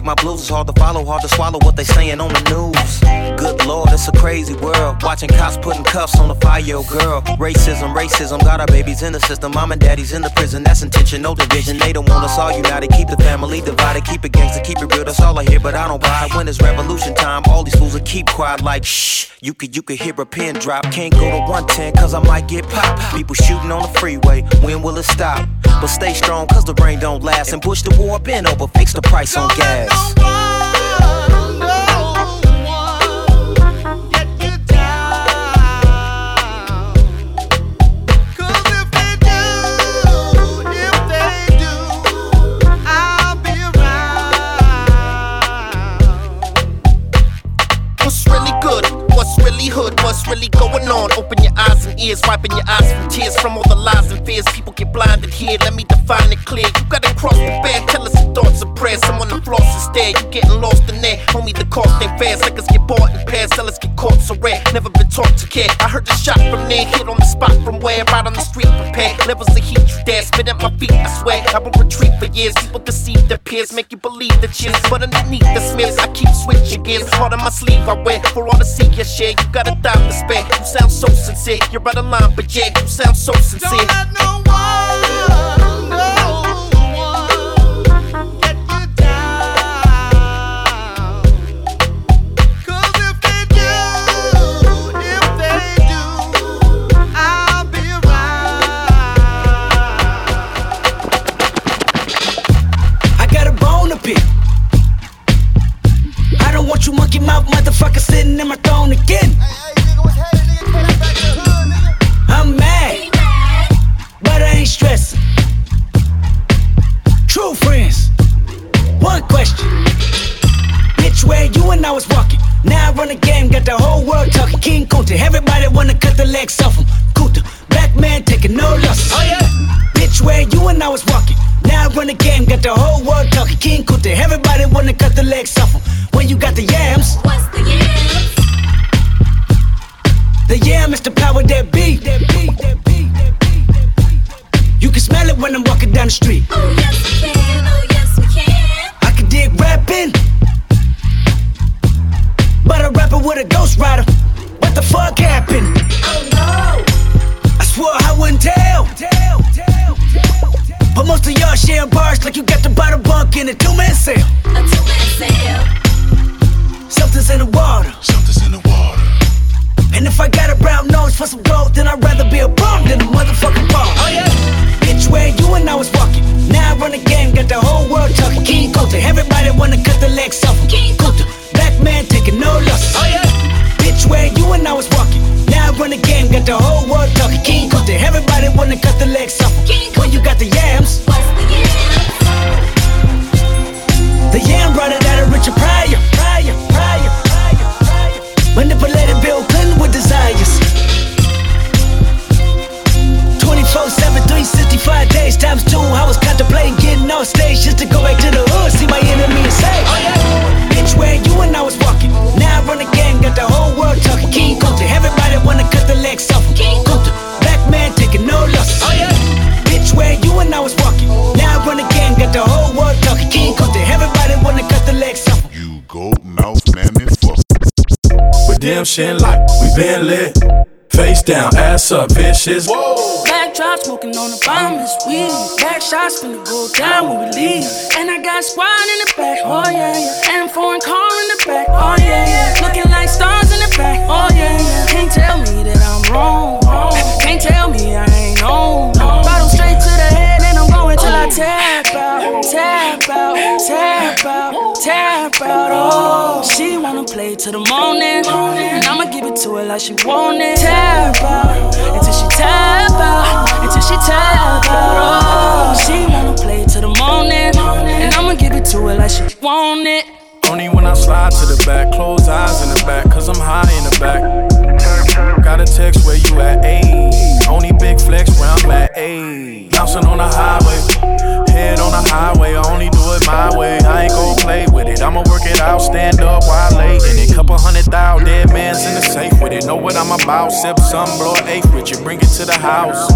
Shake my blues. It's hard to follow, hard to swallow what they saying on the news. Good lord, it's a crazy world. Watching cops putting cuffs on a five year old girl. Racism, racism, got our babies in the system. Mom and daddy's in the prison, that's intentional division. They don't want us all united, keep the family divided. Keep it gangster, keep it real, that's all I hear, but I don't buy it. When it's revolution keep quiet like shh. You could, you could hear a pin drop. Can't go to 110 cause I might get popped. People shooting on the freeway, when will it stop? But stay strong cause the rain don't last. And push the war in over, fix the price on gas. Really going on. Open your eyes and ears, wiping your eyes from tears from all the lies and fears. People get blinded here. Let me define it clear. You gotta cross the bear. Tell us your thoughts and prayers. Someone to floss instead. You getting lost in there. Homie, the cost ain't fair. Suckers get bought in pairs. Sellers get caught so rare. Never been taught to care. I heard the shot from there. Hit on the spot from where? Right on the street. Prepare levels of heat. You dare spit at my feet. I swear. I will retreat for years. People deceive their peers. Make you believe the cheers. But underneath the smears, I keep switching gears. Heart on my sleeve. I wear for all to see your share. You gotta dime to spare. You sound so sincere. You're out of line, but yeah, you sound so sincere. Don't let no one, no one get you down. Cause if they do, if they do, I'll be around. I got a bone to pick. I don't want you monkey mouth motherfucker sitting in my throne again. Ain't stressing. True friends, one question. Bitch, where you and I was walking. Now I run the game, got the whole world talking. King Kunta, everybody wanna cut the legs off him. Kunta, black man taking no losses. Oh yeah. Bitch, where you and I was walking. Now I run the game, got the whole world talking. King Kunta, everybody wanna cut the legs off him. When you got the yams. What's the yams? The yam is the power that be. That be, that be, that be, that be. You can smell it when I'm walking down the street. Oh yes we can, oh yes we can. I can dig rapping, but a rapper with a ghost rider. What the fuck happened? Oh no! I swore I wouldn't tell. But most of y'all sharing bars like you got the bottle bunk in a two-man sale. A two-man sale. Something's in the water. Something's in the water. And if I got a brown nose for some gold, then I'd rather be a bum than a motherfucking bum. Oh yeah. Bitch, where you and I was walking. Now I run the game, got the whole world talking. King Kunta, everybody wanna cut the legs off. King Kunta, black man taking no losses. Oh yeah. Bitch, where you and I was walking. Now I run the game, got the whole world talking. King Kunta, everybody wanna cut the legs off him. When you got the yams. What's the yams? The yam it out of Richard Pryor. Pryor, Pryor, Pryor, Pryor. Manipulated Bill Clinton desires. 24 7, 365 days times two. I was contemplating getting on stage just to go back to the hood, see my enemy and say, Oh yeah. Bitch, where you and I was walking. Now I run the game, got the whole world talking. King Kunta, everybody wanna cut the legs off. King Kunta, black man taking no losses. Oh yeah. Bitch, where you and I was walking. Redemption like we been lit. Face down, ass up, bitches. Whoa. Backdrop smoking on the bomb this weed. Back shots finna go down when we leave. And I got squad in the back, oh yeah, yeah. Till the morning, and I'ma give it to her like she want it. Tap out until she tap out, until she tap out. Oh, she wanna play till the morning, and I'ma give it to her like she want it. Only when I slide to the back, close eyes in the back, cause I'm high in the back. Got a text where you at, ayy. Only big flex where I'm at, ayy. Bouncing on the highway, head on the highway, I only do it my way. I ain't gon' play with it, I'ma work it out, stand up while late in it. Couple hundred thousand, dead man's in the safe with it. Know what I'm about, sip some, blow an eighth with you, bring it to the house.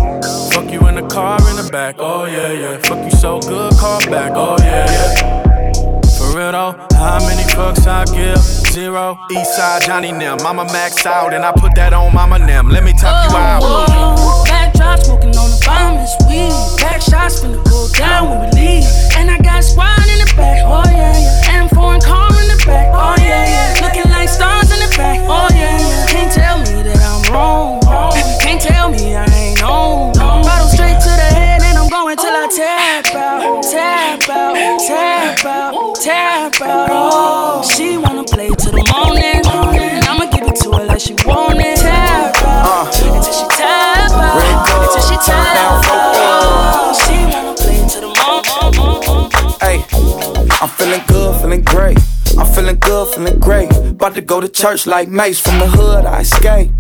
Fuck you in the car in the back, oh yeah, yeah. Fuck you so good, call back, oh yeah, yeah. Real though, how many fucks I give? Zero. Eastside Johnny Nim, Mama max out, and I put that on Mama Nim. Let me top you out. Whoa, backdrop smoking on the bomb this weed. Back shots finna go down when we leave. And I got squad in the back, oh yeah, yeah. And foreign car in the back, oh yeah, yeah. Looking like stars in the back, oh yeah, yeah. Can't tell me that I'm wrong. Tap out, tap out. Oh, she wanna play till the morning, and I'ma give it to her like she want it. Tap out until she tap out, until she tap out. Oh, she wanna play till the morning. Hey, I'm feeling good, feeling good feeling great. About to go to church like Mace. From the hood, I escape.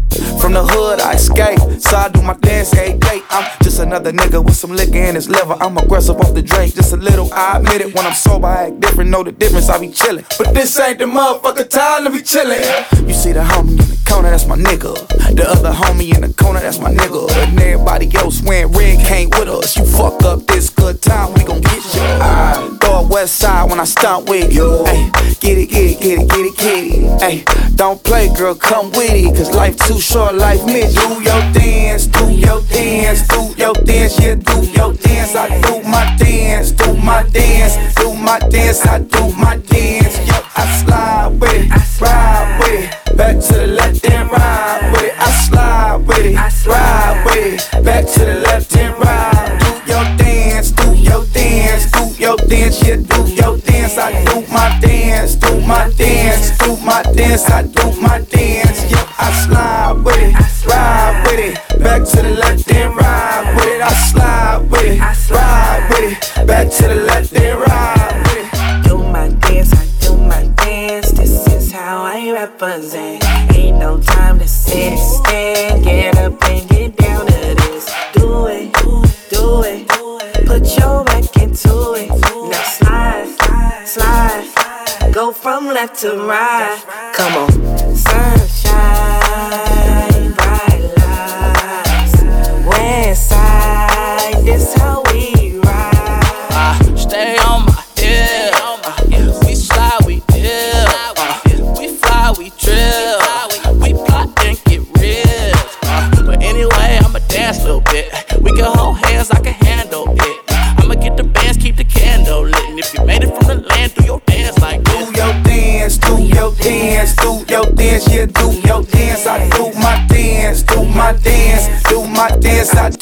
From the hood, I escape. So I do my dance every day. I'm just another nigga with some liquor in his liver. I'm aggressive off the drink, just a little. I admit it. When I'm sober, I act different. Know the difference, I be chillin'. But this ain't the motherfucker time to be chillin'. You see the homie in the corner, that's my nigga. The other homie in the corner, that's my nigga. And everybody else wearing red came with us. You fuck up this good time, we gon' get you. I throw a west side when I stomp with you. Ay, get it, get it, get it, get it, get it. Ay, don't play, girl, come with it. Cause life too short, life mid. Do your dance, do your dance, do your dance, yeah, do your dance. I do my dance, do my dance, do my dance, I do my dance. Yo, I slide with it, ride with it. Back to the left and ride with it. I slide with it, ride with it. Back to the left and ride. Do your dance, do your dance, do your dance, yeah, do your dance. I do my dance, do my dance, do my dance, I do my dance. Yeah, I slide with it, ride with it. Back to the left and ride with it. I slide with it, ride with it. Back to the left and ride with it. Do my dance, I do my dance. This is how I represent. Ain't no time to sit and stand. From left to right. Come on. Sunshine, my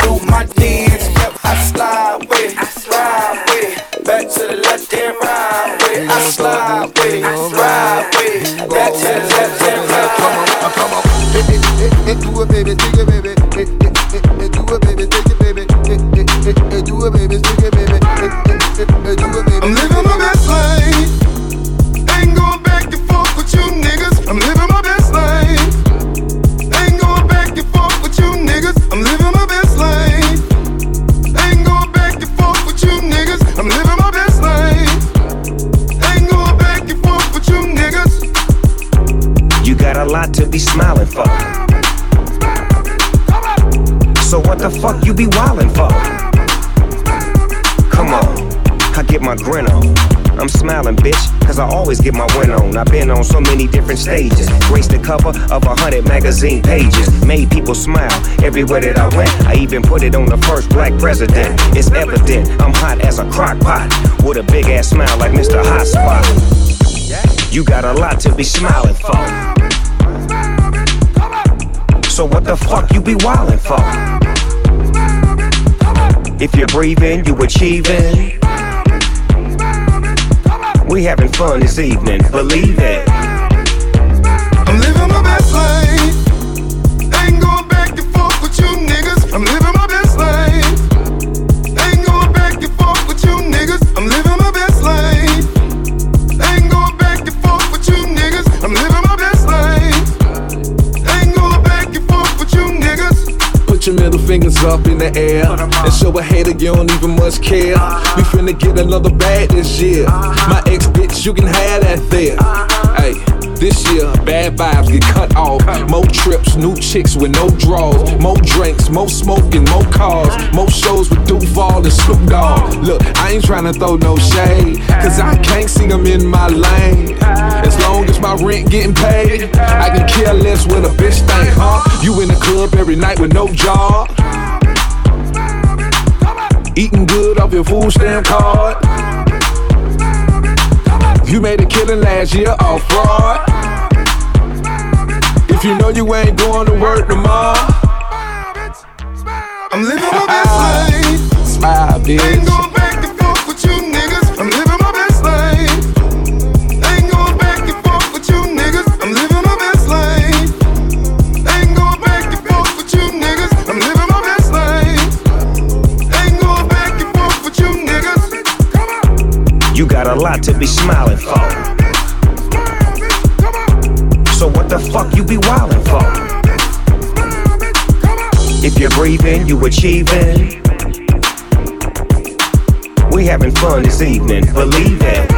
on. So many different stages. Graced the cover of a hundred magazine pages. Made people smile everywhere that I went. I even put it on the first black president. It's evident I'm hot as a crock pot. With a big ass smile like Mr. Hot Spot. You got a lot to be smiling for. So what the fuck you be wildin' for? If you're breathing, you achieving. We having fun this evening, believe it. Up in the air and show a hater you don't even much care. We finna get another bag this year. My ex bitch, you can have that there. Hey, this year bad vibes get cut off. More trips, new chicks with no draws. More drinks, more smoking, more cars. More shows with Duval and Snoop Dogg. Look, I ain't tryna throw no shade, cause I can't see them in my lane. As long as my rent getting paid, I can care less what a bitch think, huh? You in the club every night with no job. Eating good off your food stamp card. You made a killing last year off fraud. If you know you ain't going to work tomorrow, I'm living my best ah, life. smile, bitch. to be smiling for? So what the fuck you be wildin' for? If you're breathing, you achieving. We having fun this evening, believe it.